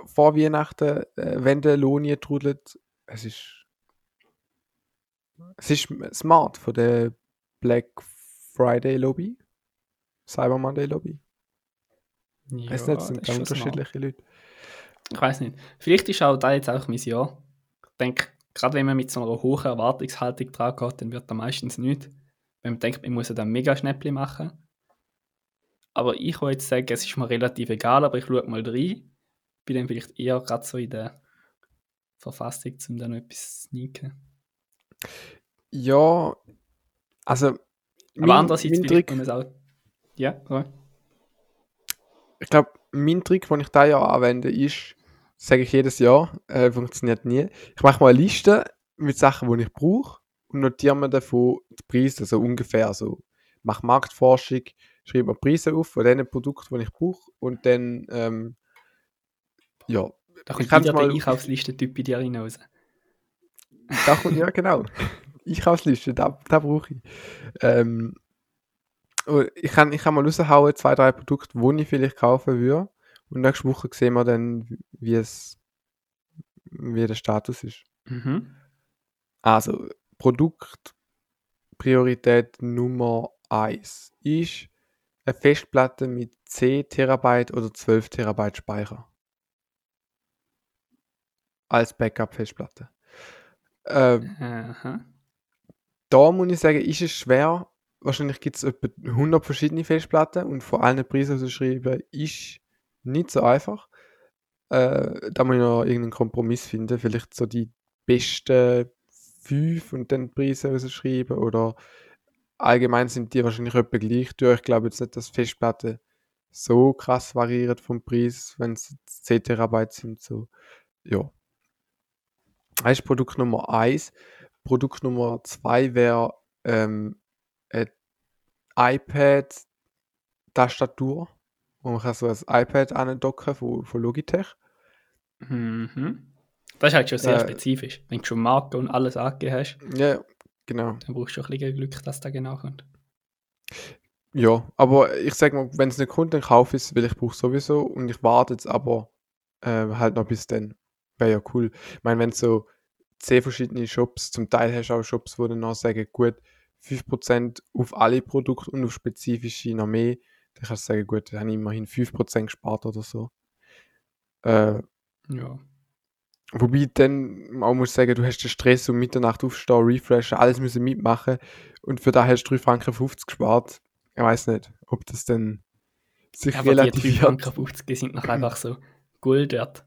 Vor Weihnachten, äh, wenn der Lohn hier trudelt, es ist. Es ist smart von der Black Friday Lobby. Cyber Monday Lobby. ja nicht, es sind ganz unterschiedliche Leute. Ich weiß nicht. Vielleicht ist auch da jetzt auch mein Jahr. Ich denke, gerade wenn man mit so einer hohen Erwartungshaltung dran geht, dann wird da meistens nichts. Wenn man denkt, man muss ja dann mega Schnäppli machen. Aber ich würde jetzt sagen, es ist mir relativ egal, aber ich schaue mal rein. Bin dann vielleicht eher gerade so in der Verfassung, um dann noch etwas zu sneaken. Ja, also. Aber mein- andererseits, mein Trick, es auch. Ja, so. ich glaube, mein Trick, den ich da ja anwende, ist, sage ich jedes Jahr, äh, funktioniert nie. Ich mache mal eine Liste mit Sachen, die ich brauche und notiere mir davon die Preise, also ungefähr so. Mache Marktforschung, schreibe mir Preise auf von den Produkten, die ich brauche und dann, ähm, ja, Da Ich kommt wieder der mal- Einkaufslisten-Typ bei dir rein raus. da kommt, ja genau, Einkaufsliste, da, da brauche ich. Ähm, ich kann, ich kann mal raushauen, zwei, drei Produkte, die ich vielleicht kaufen würde und nächste Woche sehen wir dann, wie es, wie der Status ist. Mhm. Also, Produktpriorität Nummer 1 ist eine Festplatte mit 10 Terabyte oder 12 Terabyte Speicher. Als Backup-Festplatte. Ähm. Da muss ich sagen, ist es schwer. Wahrscheinlich gibt es etwa 100 verschiedene Festplatten und vor allen Preisen auszuschreiben ist nicht so einfach. Äh, da muss ich noch irgendeinen Kompromiss finden. Vielleicht so die besten fünf und dann die Preise ausschreiben oder allgemein sind die wahrscheinlich etwa gleich durch. Ich glaube jetzt nicht, dass Festplatten so krass variieren vom Preis, wenn es 10 Terabyte sind. So. Ja. Das ist Produkt Nummer 1. Produkt Nummer 2 wäre ähm, eine iPad-Tastatur, wo man kann so ein iPad andocken von, von Logitech. Mhm. Das ist halt schon sehr Äh, spezifisch. Wenn du schon Marke und alles angegeben hast, Ja, genau. dann brauchst du schon ein bisschen Glück, dass das genau kommt. Ja, aber ich sag mal, wenn es nicht kommt, dann kaufe ich es, weil ich brauche sowieso und ich warte jetzt aber äh, halt noch bis dann. Wäre ja cool. Ich meine, wenn so zehn verschiedene Shops, zum Teil hast du auch Shops, wo dann noch sagen, gut, 5% auf alle Produkte und auf spezifische noch mehr, dann kannst du sagen, gut, dann habe ich immerhin 5% gespart oder so. Äh, Ja. Wobei dann auch muss sagen, du hast den Stress um Mitternacht aufstehen, refreshen, alles müssen mitmachen und für da hast du 3,50 Franken gespart. Ich weiß nicht, ob das dann sich Aber die 3 relativiert. Franken 50 die sind noch einfach so Gold wert.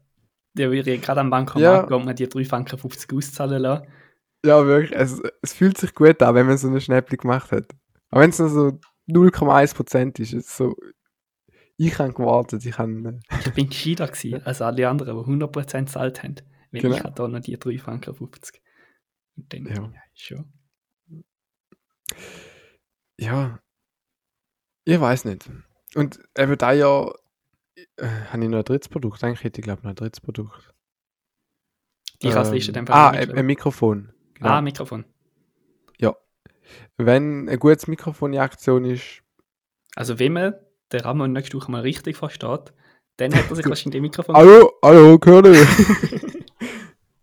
Würde ich gerade am Bankomat Ja. gehen und mir die 3 Franken 50 auszahlen lassen. Ja, wirklich, es, es fühlt sich gut an, wenn man so eine Schnäppli gemacht hat. Aber wenn es nur so 0,1% ist, ist so, ich habe gewartet, ich habe, äh, Ich bin gescheiter gewesen als alle anderen, die 100% gezahlt haben. Weil Genau. ich hatte da noch die 3 Franken 50. Und dann, Ja. ja, schon. ja, ich weiß nicht. Und eben da ja, äh, habe ich noch ein drittes Produkt, eigentlich hätte ich glaube noch ein drittes Produkt. Die kannst du Ähm, dann Ah, ein, ein Mikrofon. Genau. Ah, Mikrofon. Wenn ein gutes Mikrofon in Aktion ist, Also wenn man den Ramon nächste Woche mal richtig versteht, dann hat er sich wahrscheinlich ein Mikrofon Hallo, hallo, Curly.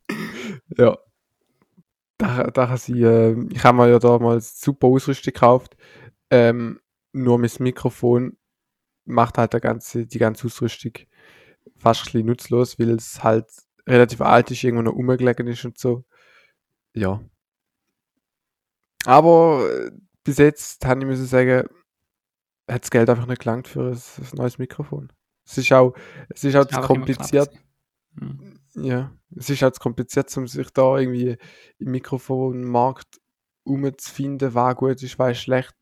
ja. Da, da kann sie, äh, ich habe mir ja damals super Ausrüstung gekauft. Ähm, nur mein Mikrofon macht halt der ganze, die ganze Ausrüstung fast ein bisschen nutzlos, weil es halt relativ alt ist, irgendwo noch rumgelegen ist und so. Ja. Aber äh, bis jetzt, habe ich müssen sagen, hat das Geld einfach nicht gelangt für ein, ein neues Mikrofon. Es ist auch, es ist auch zu kompliziert. Hm. Ja, es ist halt zu kompliziert, um sich da irgendwie im Mikrofonmarkt umzufinden, was gut ist, was ist schlecht.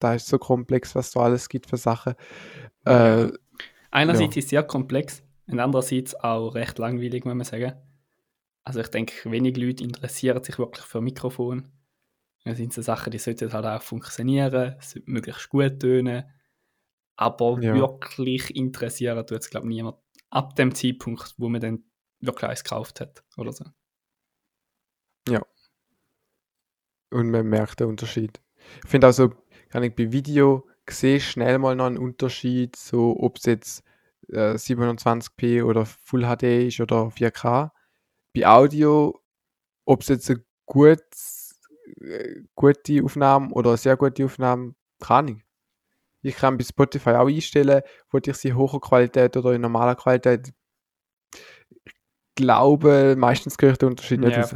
Da ist so komplex, was da alles gibt für Sachen. Äh, Einerseits Ja. ist es sehr komplex und andererseits auch recht langweilig, muss man sagen. Also ich denke, wenig Leute interessieren sich wirklich für Mikrofon. Das sind so Sachen, die sollten halt auch funktionieren, es sollte möglichst gut tönen. Aber Ja. wirklich interessieren tut es, glaube ich, niemand. Ab dem Zeitpunkt, wo man dann wirklich eins gekauft hat oder so. und man merkt den Unterschied. Ich finde auch so, kann ich bei Video sehe schnell mal noch einen Unterschied, so ob es jetzt äh, 27p oder Full HD ist oder 4K. Bei Audio, ob es jetzt eine gut, äh, gute Aufnahme oder sehr gute Aufnahme, keine Ahnung. Ich kann bei Spotify auch einstellen, wollte ich sie in hoher Qualität oder in normaler Qualität. Ich glaube, meistens höre ich den Unterschied nicht raus.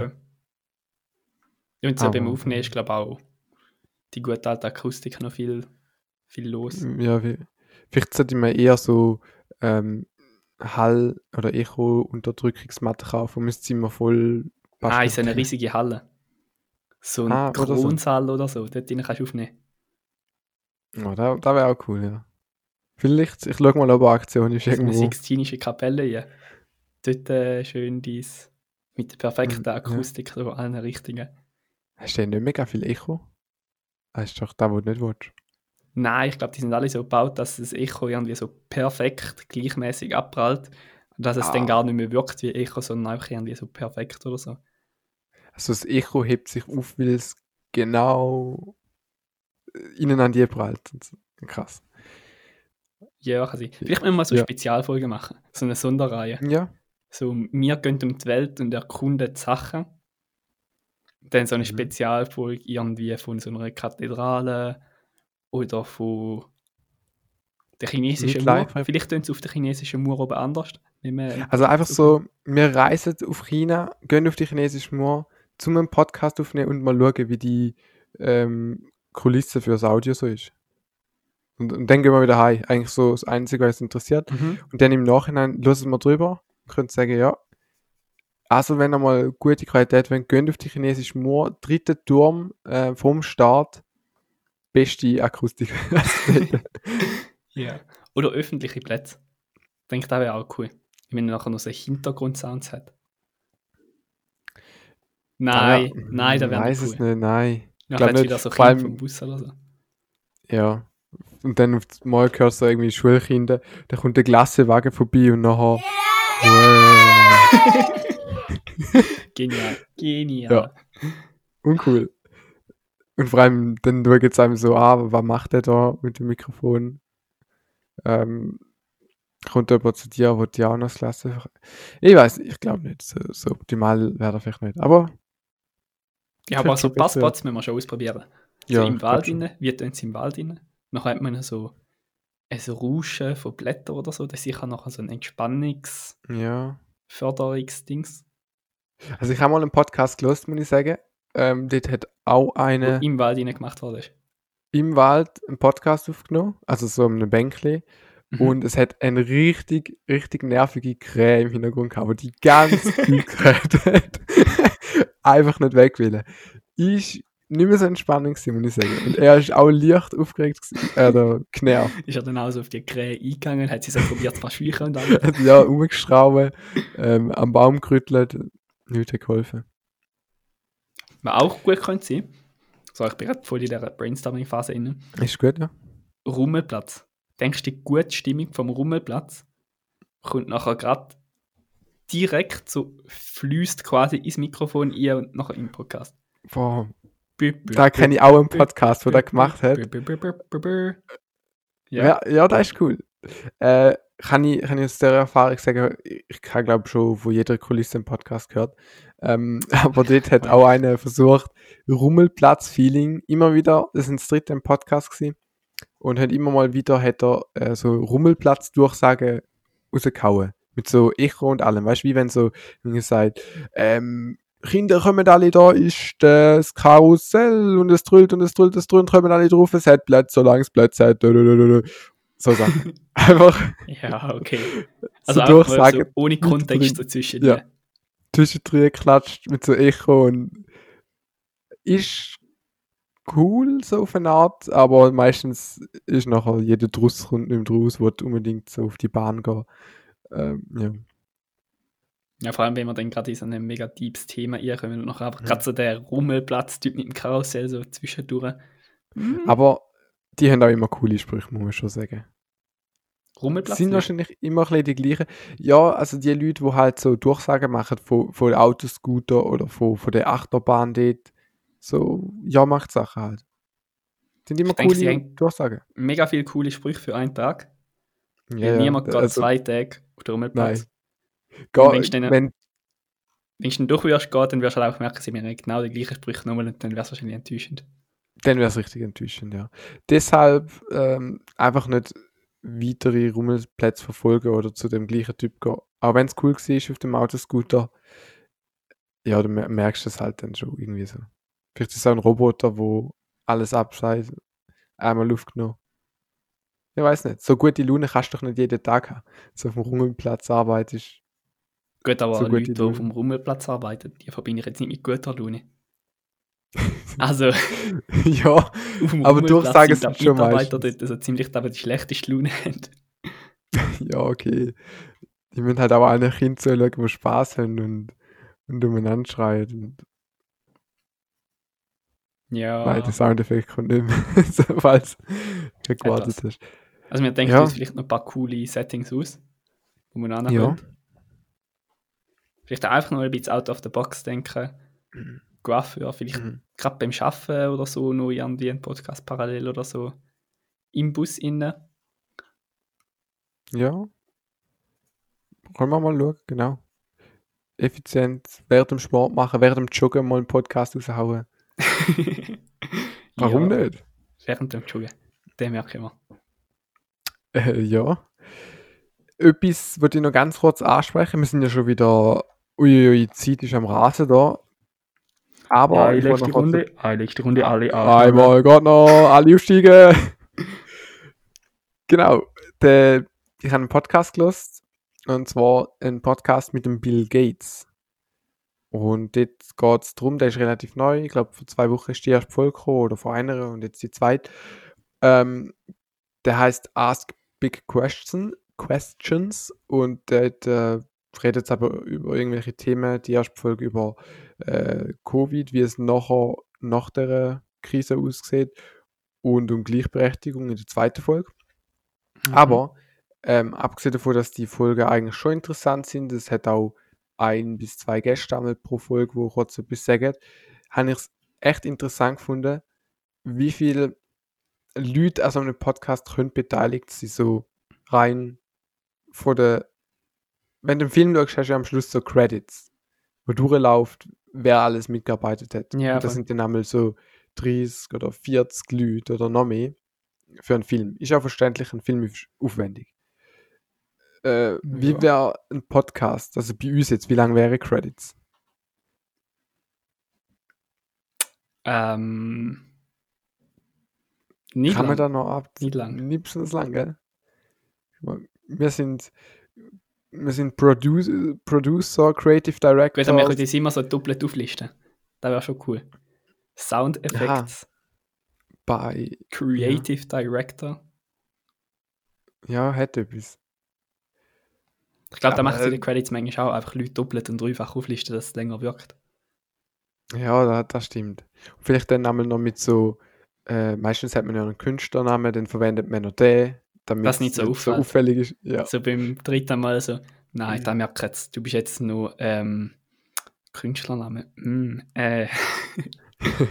Ja, und so beim Aufnehmen ist, glaube ich, auch die gute alte Akustik noch viel, viel los. Ja, vielleicht sollte man eher so ähm, Hall- oder Echo-Unterdrückungsmatte kaufen und müsste immer voll Ah, in so eine riesige Halle. So ein Ah, oder so. Kronsaal oder so. Dort drin kannst du aufnehmen. Ja, da, da wäre auch cool, ja. Vielleicht, ich schaue mal, ob eine Aktion ist So eine irgendwo. sixtinische Kapelle, ja. Dort äh, schön dies mit der perfekten Mhm, ja. Akustik, so allen Richtungen. Hast du denn nicht mega viel Echo? Das ist doch da, wo du nicht willst. Nein, ich glaube, die sind alle so gebaut, dass das Echo irgendwie so perfekt gleichmäßig abprallt. Dass es Ah. dann gar nicht mehr wirkt wie Echo, sondern auch irgendwie so perfekt oder so. Also das Echo hebt sich auf, weil es genau äh, innen an dir prallt. Krass. Ja, kann sein. Vielleicht müssen wir mal so eine Ja. Spezialfolge machen. So eine Sonderreihe. Ja, So, wir gehen um die Welt und erkunden die Sachen. Dann so eine Mhm. Spezialfolge irgendwie von so einer Kathedrale oder von der chinesischen Mauer. Live- Vielleicht tun sie auf der chinesischen Mauer oben anders. Also einfach so, wir reisen auf China, gehen auf die chinesische Mauer, zum einen Podcast aufnehmen und mal schauen, wie die ähm, Kulisse für das Audio so ist. Und, und dann gehen wir wieder heim. Eigentlich so das Einzige, was uns interessiert. Mhm. Und dann im Nachhinein hören wir drüber und können sagen, ja, also wenn ihr mal gute Qualität wollt, geht auf die chinesische Mauer, dritter Turm äh, vom Start, beste Akustik. Ja. Oder öffentliche Plätze. Ich denke, das wäre auch cool. Wenn man nachher noch so Hintergrundsounds hat. Nein, Aber- nein, das wäre Weiß nicht es cool. nicht, nein. Glaub hat nicht. wieder so Kinder allem- vom Bus oder so. Ja. Und dann auf einmal hörst du so irgendwie Schulkinder, da kommt der Glassewagen vorbei und nachher. Wow. Genial, genial. Ja. Uncool. Und vor allem, dann schaut es einem so an, was macht der da mit dem Mikrofon? Ähm, kommt jemand zu dir, wo die auch noch das Klasse. Ich weiß, ich glaube nicht. So, so optimal wäre er vielleicht nicht. Aber Ja, aber so besser Passpots müssen wir schon ausprobieren. So ja, im ich Wald rein, wie tun sie im Wald rein? Dann hat man so ein Rauschen von Blättern oder so, das ist sicher noch so ein Entspannungsförderungsdings. Ja. Also ich habe mal einen Podcast gelesen, muss ich sagen. Ähm, dort hat auch eine wo im Wald gemacht worden ist. im Wald einen Podcast aufgenommen, also so um eine Bänkle. Mhm. Und es hat eine richtig, richtig nervige Krähe im Hintergrund gehabt, die die ganz viel geredet hat. Einfach nicht weg will. Ist nicht mehr so entspannend gewesen, muss ich sagen. Und er ist auch leicht aufgeregt gewesen, äh, oder genervt. ist er dann auch so auf die Krähe eingegangen, hat sie so probiert, ein paar Schweichen und alles. Hat ja rumgeschraubt, ähm, am Baum gerüttelt, nichts hat geholfen. Was auch gut könnte sein, so, ich bin gerade voll in dieser Brainstorming-Phase inne. Ist gut, ja? Rummelplatz. Denkst du, die gute Stimmung vom Rummelplatz kommt nachher gerade direkt so fließt quasi ins Mikrofon ein und nachher im Podcast? Boah, da kenne ich auch einen Podcast, der bü, das gemacht hat. Ja, Ja, das ist cool. Äh, kann, ich, kann ich aus der Erfahrung sagen, ich habe glaube schon von jeder Kulisse einen Podcast gehört. Ähm, aber dort hat auch einer versucht, Rummelplatz-Feeling immer wieder, das ist das dritte im Podcast gewesen, und hat immer mal wieder hat er äh, so Rummelplatz-Durchsagen rausgehauen. Mit so Echo und allem. Weißt du, wie wenn so, wie gesagt, ähm, Kinder kommen alle da, ist das Karussell und es drüllt und es drüllt, es drüllt, kommen alle drauf, es hat Plätze, solange es Plätze hat. So Sachen. Einfach ja, okay. so Also so Durchsagen ohne Kontext dazwischen. Ja. zwischendrin klatscht mit so Echo und ist cool so auf eine Art, aber meistens ist nachher jeder Druss kommt nicht mehr draus, will unbedingt so auf die Bahn gehen. Ähm, ja. Ja, vor allem, wenn wir dann gerade in so ein mega deepes Thema reinkommen und nachher einfach Ja. gerade so der Rummelplatz-Typ mit dem Karussell so zwischendurch. Mhm. Aber die haben auch immer coole Sprüche, muss man schon sagen. Rummelplatz? sind wahrscheinlich immer ein bisschen die gleichen. Ja, also die Leute, die halt so Durchsagen machen von, von Autoscooter oder von, von der Achterbahn dort, so Ja-Macht-Sachen halt. Sind immer Ich denke, sie coole haben- Durchsagen. Mega viele coole Sprüche für einen Tag. Ja, niemand geht also, zwei Tage auf den Rummelplatz. Wenn wenn, Wenn du dann durch wirst gehen, dann wirst du halt auch merken, sie haben genau die gleichen Sprüche nochmal und dann wäre es wahrscheinlich enttäuschend. dann wäre es richtig enttäuschend, ja. Deshalb ähm, einfach nicht weitere Rummelplätze verfolgen oder zu dem gleichen Typ gehen. Auch wenn es cool war auf dem Autoscooter, ja, du mer- merkst es halt dann schon irgendwie so. Vielleicht ist es auch ein Roboter, wo alles abscheißt, einmal Luft genommen. Ich weiß nicht, so gute Laune kannst du doch nicht jeden Tag haben. So auf dem Rummelplatz arbeitest. Gut, aber So Leute, die auf dem Rummelplatz arbeiten, die verbinde ich jetzt nicht mit guter Laune. Also, ja, Aber Durchsagen sind sind schon Mitarbeiter meistens. dort also ziemlich die, schlechteste Laune haben. ja, okay. Die müssen halt auch alle Kinder zuschauen, die Spaß haben und, und umeinander schreien. Ja. Nein, der Soundeffekt kommt nicht mehr, falls du gewartet hast. Also wir denken Ja. uns vielleicht noch ein paar coole Settings aus, wo man Ja. ankommt. Vielleicht einfach noch ein bisschen out of the box denken. Coiffeur, vielleicht Mhm. gerade beim Arbeiten oder so, noch irgendwie einen Podcast parallel oder so. Im Bus innen. Ja. Können wir mal schauen, genau. Effizient, während dem Sport machen, während dem Joggen mal einen Podcast raushauen. Warum ja, nicht? Während dem Joggen. Den merken wir. Äh, ja. Etwas wollte ich noch ganz kurz ansprechen. Wir sind ja schon wieder. Uiuiui, die Zeit ist am Rasen da. Aber ich wollte noch kurz- eine letzte Runde, alle Einmal geht noch, alle aufsteigen. genau. Der, ich habe einen Podcast gelost. Und zwar einen Podcast mit dem Bill Gates. Und dort geht es darum, der ist relativ neu. Ich glaube, vor zwei Wochen ist die erste Folge oder vor einer und jetzt die zweite. Ähm, der heißt Ask Big Question, Questions. Und der hat, äh, redet jetzt aber über irgendwelche Themen. Die erste Folge über äh, Covid, wie es nachher nach der Krise aussieht und um Gleichberechtigung in der zweiten Folge. Mhm. Aber ähm, abgesehen davon, dass die Folgen eigentlich schon interessant sind, es hat auch ein bis zwei Gäste einmal pro Folge, wo kurz etwas sagen, habe ich es echt interessant gefunden, wie viele Leute an so einem Podcast können beteiligt sein, so rein von der. Wenn du den Film schaust, hast du ja am Schluss so Credits, wo durchläuft, wer alles mitgearbeitet hat. Ja, Und das sind dann einmal so 30 oder 40 Leute oder noch mehr für einen Film. Ist auch verständlich, ein Film ist aufwendig. Äh, Wie Ja. wäre ein Podcast? Also bei uns jetzt, wie lange wäre Credits? Ähm, Kann man lang. da noch ab? Nicht lang. Nicht besonders lang, gell? Wir sind, wir sind Produ Producer, Creative Director. Gut, wir können das immer so doppelt auflisten. Das wäre schon cool. Sound Effects, bei, Creative Director. ja, hätte etwas. Ich glaube, da macht es in den Credits manchmal auch einfach Leute doppelt und dreifach auflisten, dass es länger wirkt. Ja, da, das stimmt. Und vielleicht dann einmal noch mit so, äh, meistens hat man ja einen Künstlernamen, dann verwendet man noch den, damit Was nicht so auffällt. auffällig ist. Ja. So beim dritten Mal so, nein, Ja. da merkt jetzt, du bist jetzt nur ähm, Künstlername. Hm, äh,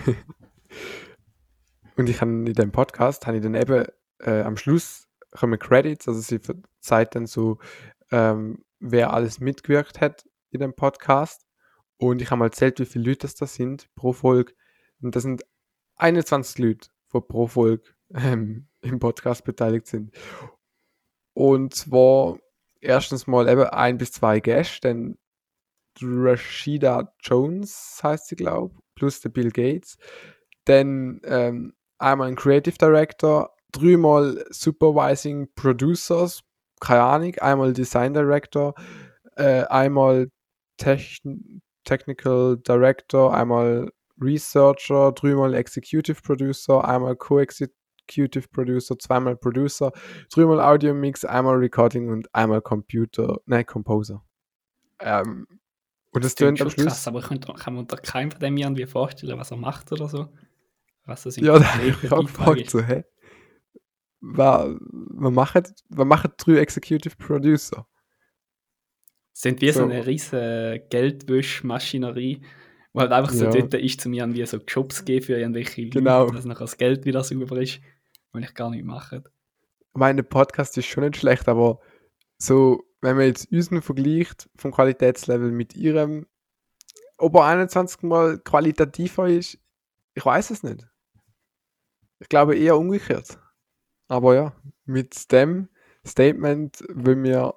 Und ich habe in dem Podcast, habe ich dann eben äh, am Schluss kommen Credits, also sie verzeiht dann so, ähm, wer alles mitgewirkt hat in dem Podcast. Und ich habe mal erzählt, wie viele Leute das da sind pro Folge. Und das sind 21 Leute, die pro Folge ähm, im Podcast beteiligt sind. Und zwar erstens mal eben ein bis zwei Gäste, dann Rashida Jones heißt sie, glaube plus der Bill Gates. Dann ähm, einmal ein Creative Director, dreimal Supervising Producers, keine Ahnung, einmal Design Director, äh, einmal Techn Technical Director, einmal Researcher, dreimal Executive Producer, einmal Co-Executive Producer, zweimal Producer, dreimal Audio Mix, einmal Recording und einmal Computer, nein, Composer. Ähm, und das tönt am schon Schluss. krass, aber ich kann mir unter keinem von dem irgendwie vorstellen, was er macht oder so. Was das Ja, da habe ich auch gefragt, so, hä? Was, machen, was machen drei Executive Producer? sind wie so, So. eine riesige Geldwäschmaschinerie, wo halt einfach so Ja. dort ist, zu mir wie so Jobs geben für irgendwelche Leute, Genau. dass nachher das Geld wieder sauber ist, wenn ich gar nicht mache. Mein Podcast ist schon nicht schlecht, aber so, wenn man jetzt unseren vergleicht vom Qualitätslevel mit ihrem, ob er 21 Mal qualitativer ist, ich weiß es nicht. Ich glaube eher umgekehrt. Aber ja, mit dem Statement wollen wir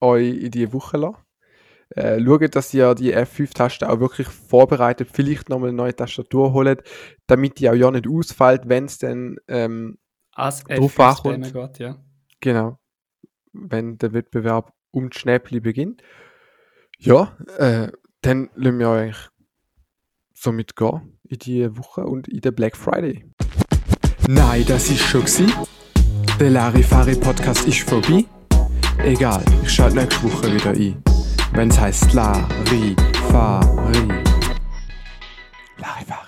euch in die Woche lassen. Äh, schaut, dass ihr die F5-Taste auch wirklich vorbereitet, vielleicht nochmal eine neue Tastatur holt, damit die auch ja nicht ausfällt, wenn es dann ähm, Als Drauf F5 ankommt. Geht, ja. Genau. Wenn der Wettbewerb um die Schnäppli beginnt. Ja, äh, dann lassen wir euch somit gehen in die Woche und in den Black Friday. Nein, das ist schon gsi. Der Larifari Podcast ist vorbei. Egal, ich schalte nächste Woche wieder ein. Wenn's heißt Larifari. Larifari.